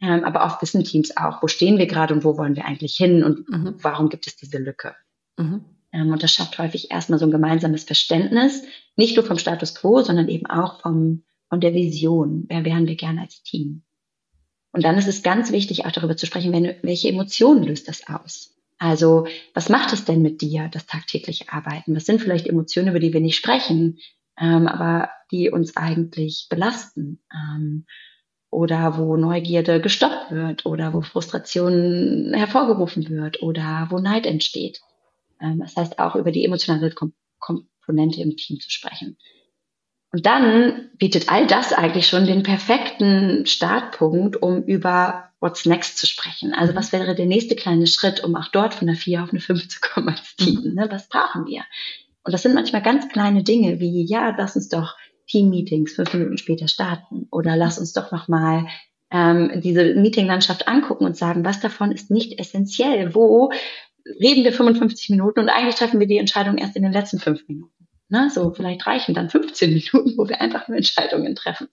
Ähm, aber oft wissen Teams auch, wo stehen wir gerade und wo wollen wir eigentlich hin und mhm. warum gibt es diese Lücke. Mhm. Ähm, und das schafft häufig erstmal so ein gemeinsames Verständnis, nicht nur vom Status quo, sondern eben auch vom, von der Vision. Wer wären wir gerne als Team? Und dann ist es ganz wichtig, auch darüber zu sprechen, welche Emotionen löst das aus? Also, was macht es denn mit dir, das tagtägliche Arbeiten? Was sind vielleicht Emotionen, über die wir nicht sprechen, ähm, aber die uns eigentlich belasten? Ähm, oder wo Neugierde gestoppt wird oder wo Frustration hervorgerufen wird oder wo Neid entsteht. Ähm, das heißt, auch über die emotionale Kom Komponente im Team zu sprechen. Und dann bietet all das eigentlich schon den perfekten Startpunkt, um über What's Next zu sprechen. Also was wäre der nächste kleine Schritt, um auch dort von einer 4 auf eine 5 zu kommen als Team? Mhm. Ne? Was brauchen wir? Und das sind manchmal ganz kleine Dinge wie, ja, lass uns doch Team-Meetings fünf Minuten später starten oder lass uns doch nochmal ähm, diese Meetinglandschaft angucken und sagen, was davon ist nicht essentiell, wo reden wir 55 Minuten und eigentlich treffen wir die Entscheidung erst in den letzten fünf Minuten. Ne? So vielleicht reichen dann 15 Minuten, wo wir einfach nur Entscheidungen treffen.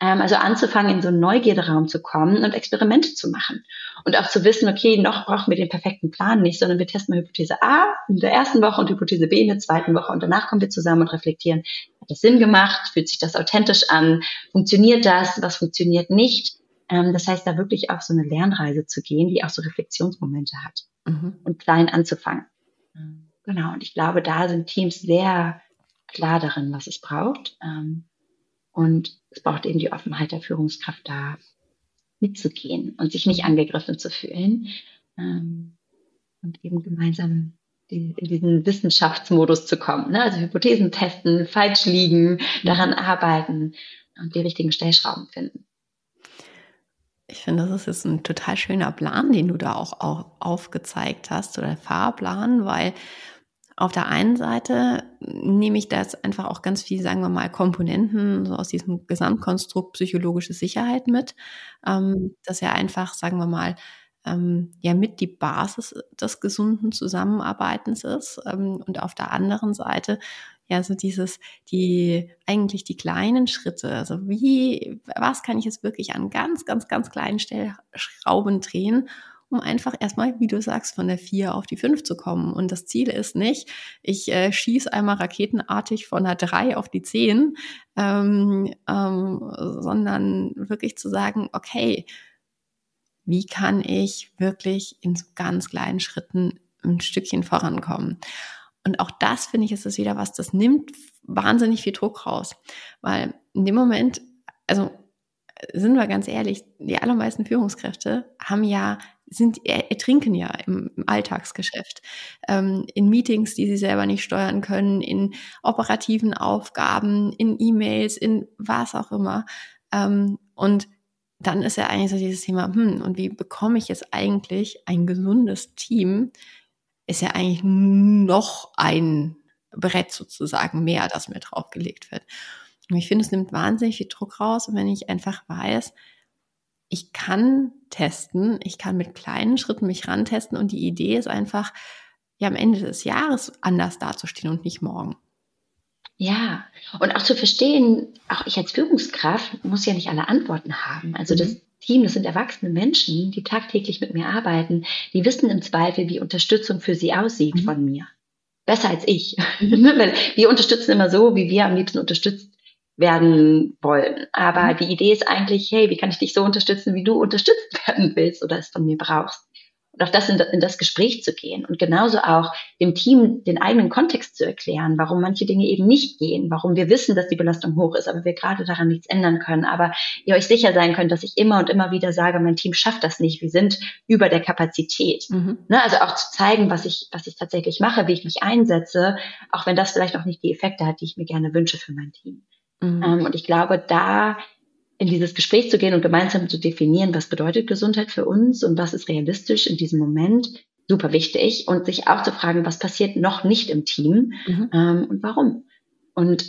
Ähm, also anzufangen, in so einen Neugierderaum zu kommen und Experimente zu machen. Und auch zu wissen, okay, noch brauchen wir den perfekten Plan nicht, sondern wir testen mal Hypothese A in der ersten Woche und Hypothese B in der zweiten Woche und danach kommen wir zusammen und reflektieren, hat das Sinn gemacht, fühlt sich das authentisch an, funktioniert das, was funktioniert nicht. Ähm, das heißt, da wirklich auf so eine Lernreise zu gehen, die auch so Reflexionsmomente hat mhm. und klein anzufangen. Mhm. Genau, und ich glaube, da sind Teams sehr klar darin, was es braucht. Ähm, und es braucht eben die Offenheit der Führungskraft da mitzugehen und sich nicht angegriffen zu fühlen. Ähm, und eben gemeinsam die, in diesen Wissenschaftsmodus zu kommen. Ne? Also Hypothesen testen, falsch liegen, daran arbeiten und die richtigen Stellschrauben finden. Ich finde, das ist jetzt ein total schöner Plan, den du da auch, auch aufgezeigt hast oder Fahrplan, weil auf der einen Seite nehme ich da jetzt einfach auch ganz viel, sagen wir mal, Komponenten so aus diesem Gesamtkonstrukt psychologische Sicherheit mit, ähm, dass ja einfach, sagen wir mal, ähm, ja mit die Basis des gesunden Zusammenarbeitens ist. Ähm, und auf der anderen Seite ja so dieses, die eigentlich die kleinen Schritte, also wie, was kann ich jetzt wirklich an ganz, ganz, ganz kleinen Stellschrauben drehen, um einfach erstmal, wie du sagst, von der 4 auf die 5 zu kommen. Und das Ziel ist nicht, ich äh, schieße einmal raketenartig von der 3 auf die 10, ähm, ähm, sondern wirklich zu sagen, okay, wie kann ich wirklich in so ganz kleinen Schritten ein Stückchen vorankommen? Und auch das finde ich, ist es wieder was, das nimmt wahnsinnig viel Druck raus. Weil in dem Moment, also sind wir ganz ehrlich, die allermeisten Führungskräfte haben ja, sind, ertrinken ja im, im Alltagsgeschäft, ähm, in Meetings, die sie selber nicht steuern können, in operativen Aufgaben, in E-Mails, in was auch immer. Ähm, und dann ist ja eigentlich so dieses Thema, hm, und wie bekomme ich jetzt eigentlich ein gesundes Team? Ist ja eigentlich noch ein Brett sozusagen mehr, das mir draufgelegt wird. Und ich finde, es nimmt wahnsinnig viel Druck raus, wenn ich einfach weiß, ich kann testen, ich kann mit kleinen Schritten mich rantesten und die Idee ist einfach, ja am Ende des Jahres anders dazustehen und nicht morgen. Ja, und auch zu verstehen, auch ich als Führungskraft muss ja nicht alle Antworten haben. Also mhm. das Team, das sind erwachsene Menschen, die tagtäglich mit mir arbeiten, die wissen im Zweifel, wie Unterstützung für sie aussieht mhm. von mir. Besser als ich. Mhm. wir unterstützen immer so, wie wir am liebsten unterstützt werden wollen. Aber mhm. die Idee ist eigentlich, hey, wie kann ich dich so unterstützen, wie du unterstützt werden willst oder es von mir brauchst? Und auch das in, in das Gespräch zu gehen und genauso auch dem Team den eigenen Kontext zu erklären, warum manche Dinge eben nicht gehen, warum wir wissen, dass die Belastung hoch ist, aber wir gerade daran nichts ändern können. Aber ihr euch sicher sein könnt, dass ich immer und immer wieder sage, mein Team schafft das nicht, wir sind über der Kapazität. Mhm. Ne, also auch zu zeigen, was ich, was ich tatsächlich mache, wie ich mich einsetze, auch wenn das vielleicht auch nicht die Effekte hat, die ich mir gerne wünsche für mein Team. Mhm. Ähm, und ich glaube, da in dieses Gespräch zu gehen und gemeinsam zu definieren, was bedeutet Gesundheit für uns und was ist realistisch in diesem Moment, super wichtig. Und sich auch zu fragen, was passiert noch nicht im Team mhm. ähm, und warum. Und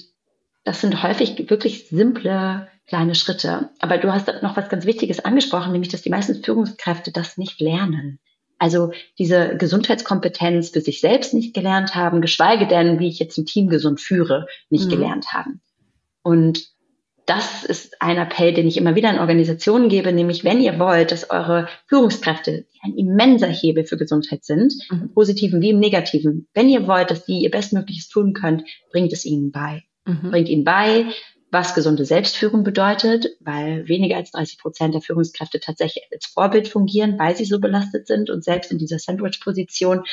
das sind häufig wirklich simple kleine Schritte. Aber du hast noch was ganz Wichtiges angesprochen, nämlich, dass die meisten Führungskräfte das nicht lernen. Also diese Gesundheitskompetenz für sich selbst nicht gelernt haben, geschweige denn, wie ich jetzt ein Team gesund führe, nicht mhm. gelernt haben. Und das ist ein Appell, den ich immer wieder in Organisationen gebe, nämlich wenn ihr wollt, dass eure Führungskräfte ein immenser Hebel für Gesundheit sind, mhm. im positiven wie im negativen, wenn ihr wollt, dass die ihr Bestmögliches tun könnt, bringt es ihnen bei. Mhm. Bringt ihnen bei, was gesunde Selbstführung bedeutet, weil weniger als 30 Prozent der Führungskräfte tatsächlich als Vorbild fungieren, weil sie so belastet sind und selbst in dieser Sandwich-Position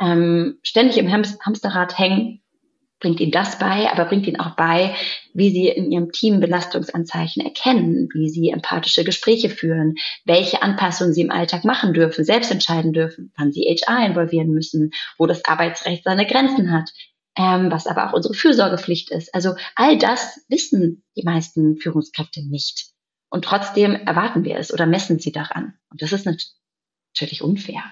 ähm, ständig im Hamsterrad hängen bringt ihnen das bei, aber bringt ihnen auch bei, wie sie in ihrem Team Belastungsanzeichen erkennen, wie sie empathische Gespräche führen, welche Anpassungen sie im Alltag machen dürfen, selbst entscheiden dürfen, wann sie HR involvieren müssen, wo das Arbeitsrecht seine Grenzen hat, ähm, was aber auch unsere Fürsorgepflicht ist. Also all das wissen die meisten Führungskräfte nicht. Und trotzdem erwarten wir es oder messen sie daran. Und das ist natürlich unfair.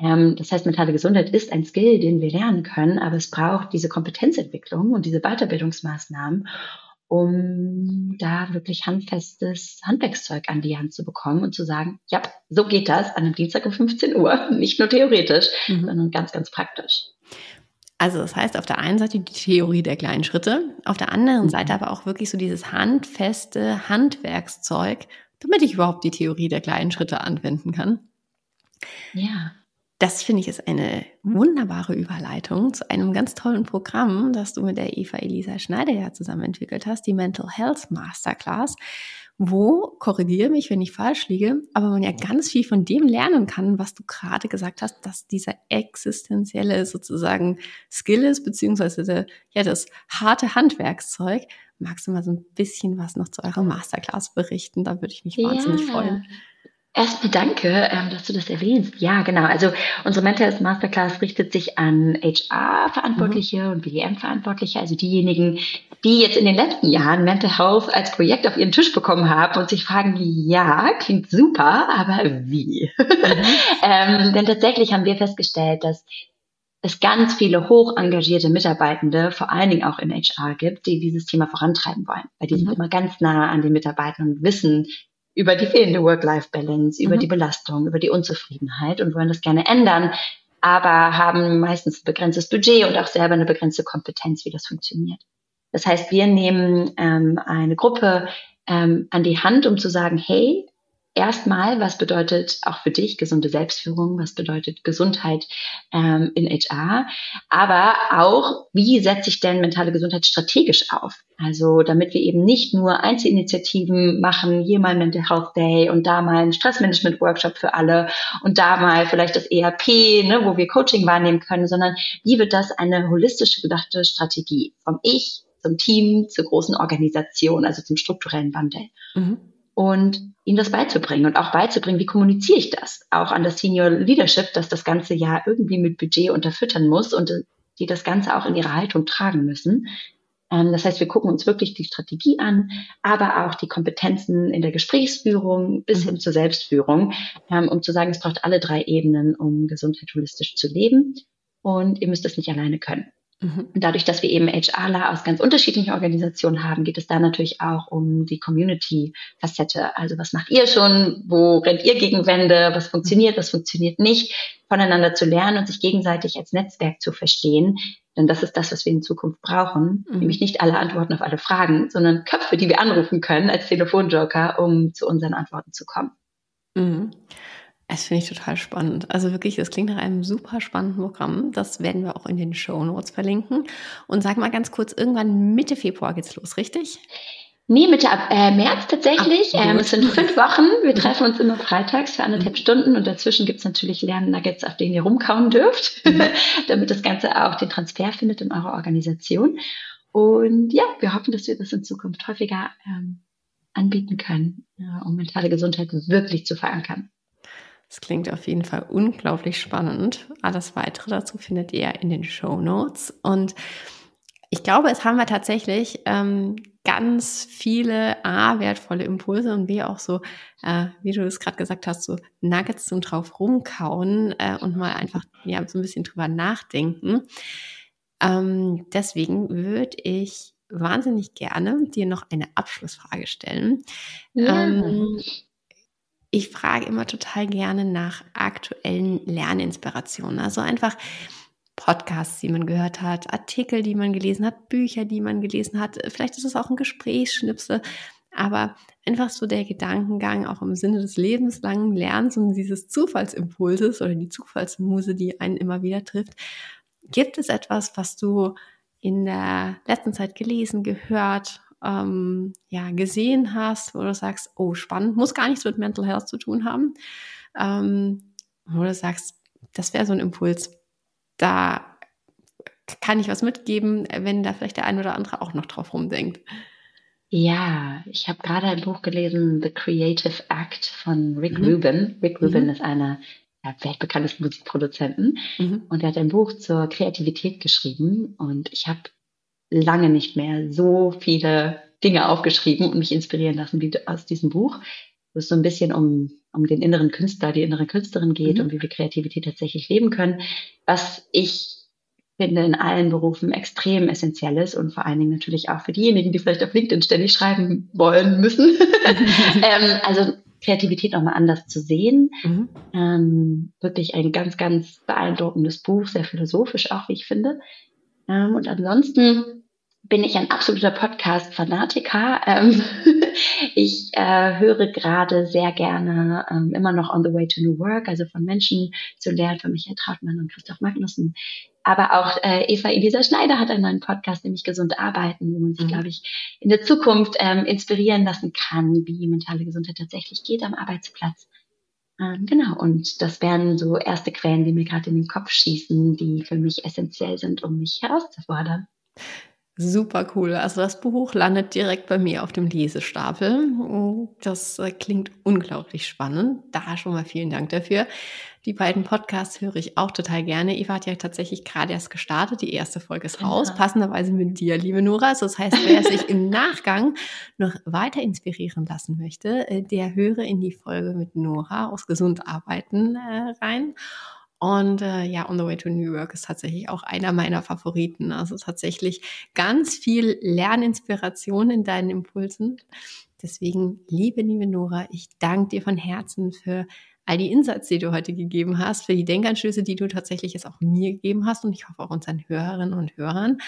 Ähm, das heißt, mentale Gesundheit ist ein Skill, den wir lernen können, aber es braucht diese Kompetenzentwicklung und diese Weiterbildungsmaßnahmen, um da wirklich handfestes Handwerkszeug an die Hand zu bekommen und zu sagen, ja, so geht das an einem Dienstag um 15 Uhr, nicht nur theoretisch, mhm. sondern ganz, ganz praktisch. Also das heißt auf der einen Seite die Theorie der kleinen Schritte, auf der anderen mhm. Seite aber auch wirklich so dieses handfeste Handwerkszeug, damit ich überhaupt die Theorie der kleinen Schritte anwenden kann. Ja. Das finde ich ist eine wunderbare Überleitung zu einem ganz tollen Programm, das du mit der Eva Elisa Schneider ja zusammen entwickelt hast, die Mental Health Masterclass, wo, korrigiere mich, wenn ich falsch liege, aber man ja ganz viel von dem lernen kann, was du gerade gesagt hast, dass dieser existenzielle sozusagen Skill ist, beziehungsweise der, ja, das harte Handwerkszeug. Magst du mal so ein bisschen was noch zu eurer Masterclass berichten? Da würde ich mich wahnsinnig ja. freuen. Erstmal danke, ähm, dass du das erwähnst. Ja, genau. Also unsere Mental Health Masterclass richtet sich an HR-Verantwortliche mhm. und BDM-Verantwortliche, also diejenigen, die jetzt in den letzten Jahren Mental Health als Projekt auf ihren Tisch bekommen haben und sich fragen, ja, klingt super, aber wie? Mhm. ähm, denn tatsächlich haben wir festgestellt, dass es ganz viele hoch engagierte Mitarbeitende, vor allen Dingen auch in HR gibt, die dieses Thema vorantreiben wollen. Weil die mhm. sind immer ganz nah an den Mitarbeitern und wissen, über die fehlende Work-Life-Balance, über mhm. die Belastung, über die Unzufriedenheit und wollen das gerne ändern, aber haben meistens ein begrenztes Budget und auch selber eine begrenzte Kompetenz, wie das funktioniert. Das heißt, wir nehmen ähm, eine Gruppe ähm, an die Hand, um zu sagen, hey, erstmal, was bedeutet auch für dich gesunde Selbstführung, was bedeutet Gesundheit ähm, in HR, aber auch, wie setze ich denn mentale Gesundheit strategisch auf? Also damit wir eben nicht nur Einzelinitiativen machen, hier mal Mental Health Day und da mal ein Stressmanagement-Workshop für alle und da mal vielleicht das ERP, ne, wo wir Coaching wahrnehmen können, sondern wie wird das eine holistische gedachte Strategie vom Ich zum Team, zur großen Organisation, also zum strukturellen Wandel. Mhm und ihm das beizubringen und auch beizubringen, wie kommuniziere ich das auch an das Senior Leadership, dass das ganze Jahr irgendwie mit Budget unterfüttern muss und die das Ganze auch in ihrer Haltung tragen müssen. Ähm, das heißt, wir gucken uns wirklich die Strategie an, aber auch die Kompetenzen in der Gesprächsführung bis hin zur Selbstführung, ähm, um zu sagen, es braucht alle drei Ebenen, um Gesundheit holistisch zu leben. Und ihr müsst es nicht alleine können. Mhm. Und dadurch, dass wir eben HRler aus ganz unterschiedlichen Organisationen haben, geht es da natürlich auch um die Community-Facette. Also was macht ihr schon? Wo rennt ihr gegen Wände? Was funktioniert? Was funktioniert nicht? Voneinander zu lernen und sich gegenseitig als Netzwerk zu verstehen. Denn das ist das, was wir in Zukunft brauchen. Mhm. Nämlich nicht alle Antworten auf alle Fragen, sondern Köpfe, die wir anrufen können als Telefonjoker, um zu unseren Antworten zu kommen. Mhm. Das finde ich total spannend. Also wirklich, das klingt nach einem super spannenden Programm. Das werden wir auch in den Show Notes verlinken. Und sag mal ganz kurz, irgendwann Mitte Februar geht's los, richtig? Nee, Mitte äh, März tatsächlich. ähm, es sind fünf Wochen. Wir treffen uns immer freitags für anderthalb mhm. Stunden und dazwischen gibt's natürlich Lernnuggets, auf denen ihr rumkauen dürft, mhm. damit das Ganze auch den Transfer findet in eurer Organisation. Und ja, wir hoffen, dass wir das in Zukunft häufiger ähm, anbieten können, ja, um mentale Gesundheit wirklich zu verankern. Das klingt auf jeden Fall unglaublich spannend. Alles weitere dazu findet ihr in den Show Notes. Und ich glaube, es haben wir tatsächlich ähm, ganz viele A, wertvolle Impulse und B, auch so, äh, wie du es gerade gesagt hast, so Nuggets zum drauf rumkauen äh, und mal einfach ja, so ein bisschen drüber nachdenken. Ähm, deswegen würde ich wahnsinnig gerne dir noch eine Abschlussfrage stellen. Ja. Ähm, ich frage immer total gerne nach aktuellen Lerninspirationen. Also einfach Podcasts, die man gehört hat, Artikel, die man gelesen hat, Bücher, die man gelesen hat. Vielleicht ist es auch ein Gesprächsschnipsel, aber einfach so der Gedankengang auch im Sinne des lebenslangen Lernens und dieses Zufallsimpulses oder die Zufallsmuse, die einen immer wieder trifft. Gibt es etwas, was du in der letzten Zeit gelesen, gehört ähm, ja, gesehen hast, wo du sagst, oh, spannend, muss gar nichts mit Mental Health zu tun haben, ähm, wo du sagst, das wäre so ein Impuls, da kann ich was mitgeben, wenn da vielleicht der ein oder andere auch noch drauf rumdenkt. Ja, ich habe gerade ein Buch gelesen, The Creative Act von Rick mhm. Rubin. Rick Rubin mhm. ist einer der weltbekanntesten Musikproduzenten mhm. und er hat ein Buch zur Kreativität geschrieben und ich habe lange nicht mehr so viele Dinge aufgeschrieben und mich inspirieren lassen wie aus diesem Buch, wo es so ein bisschen um, um den inneren Künstler, die innere Künstlerin geht mhm. und wie wir Kreativität tatsächlich leben können, was ich finde in allen Berufen extrem essentiell ist und vor allen Dingen natürlich auch für diejenigen, die vielleicht auf LinkedIn ständig schreiben wollen müssen. ähm, also Kreativität nochmal anders zu sehen. Mhm. Ähm, wirklich ein ganz, ganz beeindruckendes Buch, sehr philosophisch auch, wie ich finde. Ähm, und ansonsten bin ich ein absoluter Podcast-Fanatiker. Ähm, ich äh, höre gerade sehr gerne ähm, immer noch On the Way to New Work, also von Menschen zu lernen, von Michael Trautmann und Christoph Magnussen. Aber auch äh, Eva Elisa Schneider hat einen neuen Podcast, nämlich Gesund Arbeiten, wo man sich, mhm. glaube ich, in der Zukunft ähm, inspirieren lassen kann, wie mentale Gesundheit tatsächlich geht am Arbeitsplatz. Ähm, genau, und das wären so erste Quellen, die mir gerade in den Kopf schießen, die für mich essentiell sind, um mich herauszufordern. Super cool. Also das Buch landet direkt bei mir auf dem Lesestapel. Das äh, klingt unglaublich spannend. Da schon mal vielen Dank dafür. Die beiden Podcasts höre ich auch total gerne. Eva hat ja tatsächlich gerade erst gestartet. Die erste Folge ist raus, ja. passenderweise mit dir, liebe Nora. Also das heißt, wer sich im Nachgang noch weiter inspirieren lassen möchte, äh, der höre in die Folge mit Nora aus Gesund Arbeiten äh, rein. Und äh, ja, On the Way to New York ist tatsächlich auch einer meiner Favoriten. Also tatsächlich ganz viel Lerninspiration in deinen Impulsen. Deswegen, liebe, liebe Nora, ich danke dir von Herzen für all die Insights, die du heute gegeben hast, für die Denkanstöße, die du tatsächlich jetzt auch mir gegeben hast und ich hoffe auch unseren Hörerinnen und Hörern.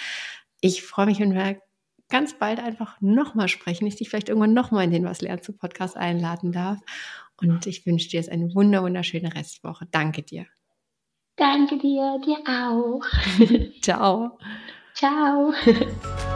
Ich freue mich, wenn wir ganz bald einfach nochmal sprechen, ich dich vielleicht irgendwann nochmal in den Was lernst du Podcast einladen darf. Und ich wünsche dir jetzt eine wunderschöne Restwoche. Danke dir. Danke dir, dir auch. Ciao. Ciao.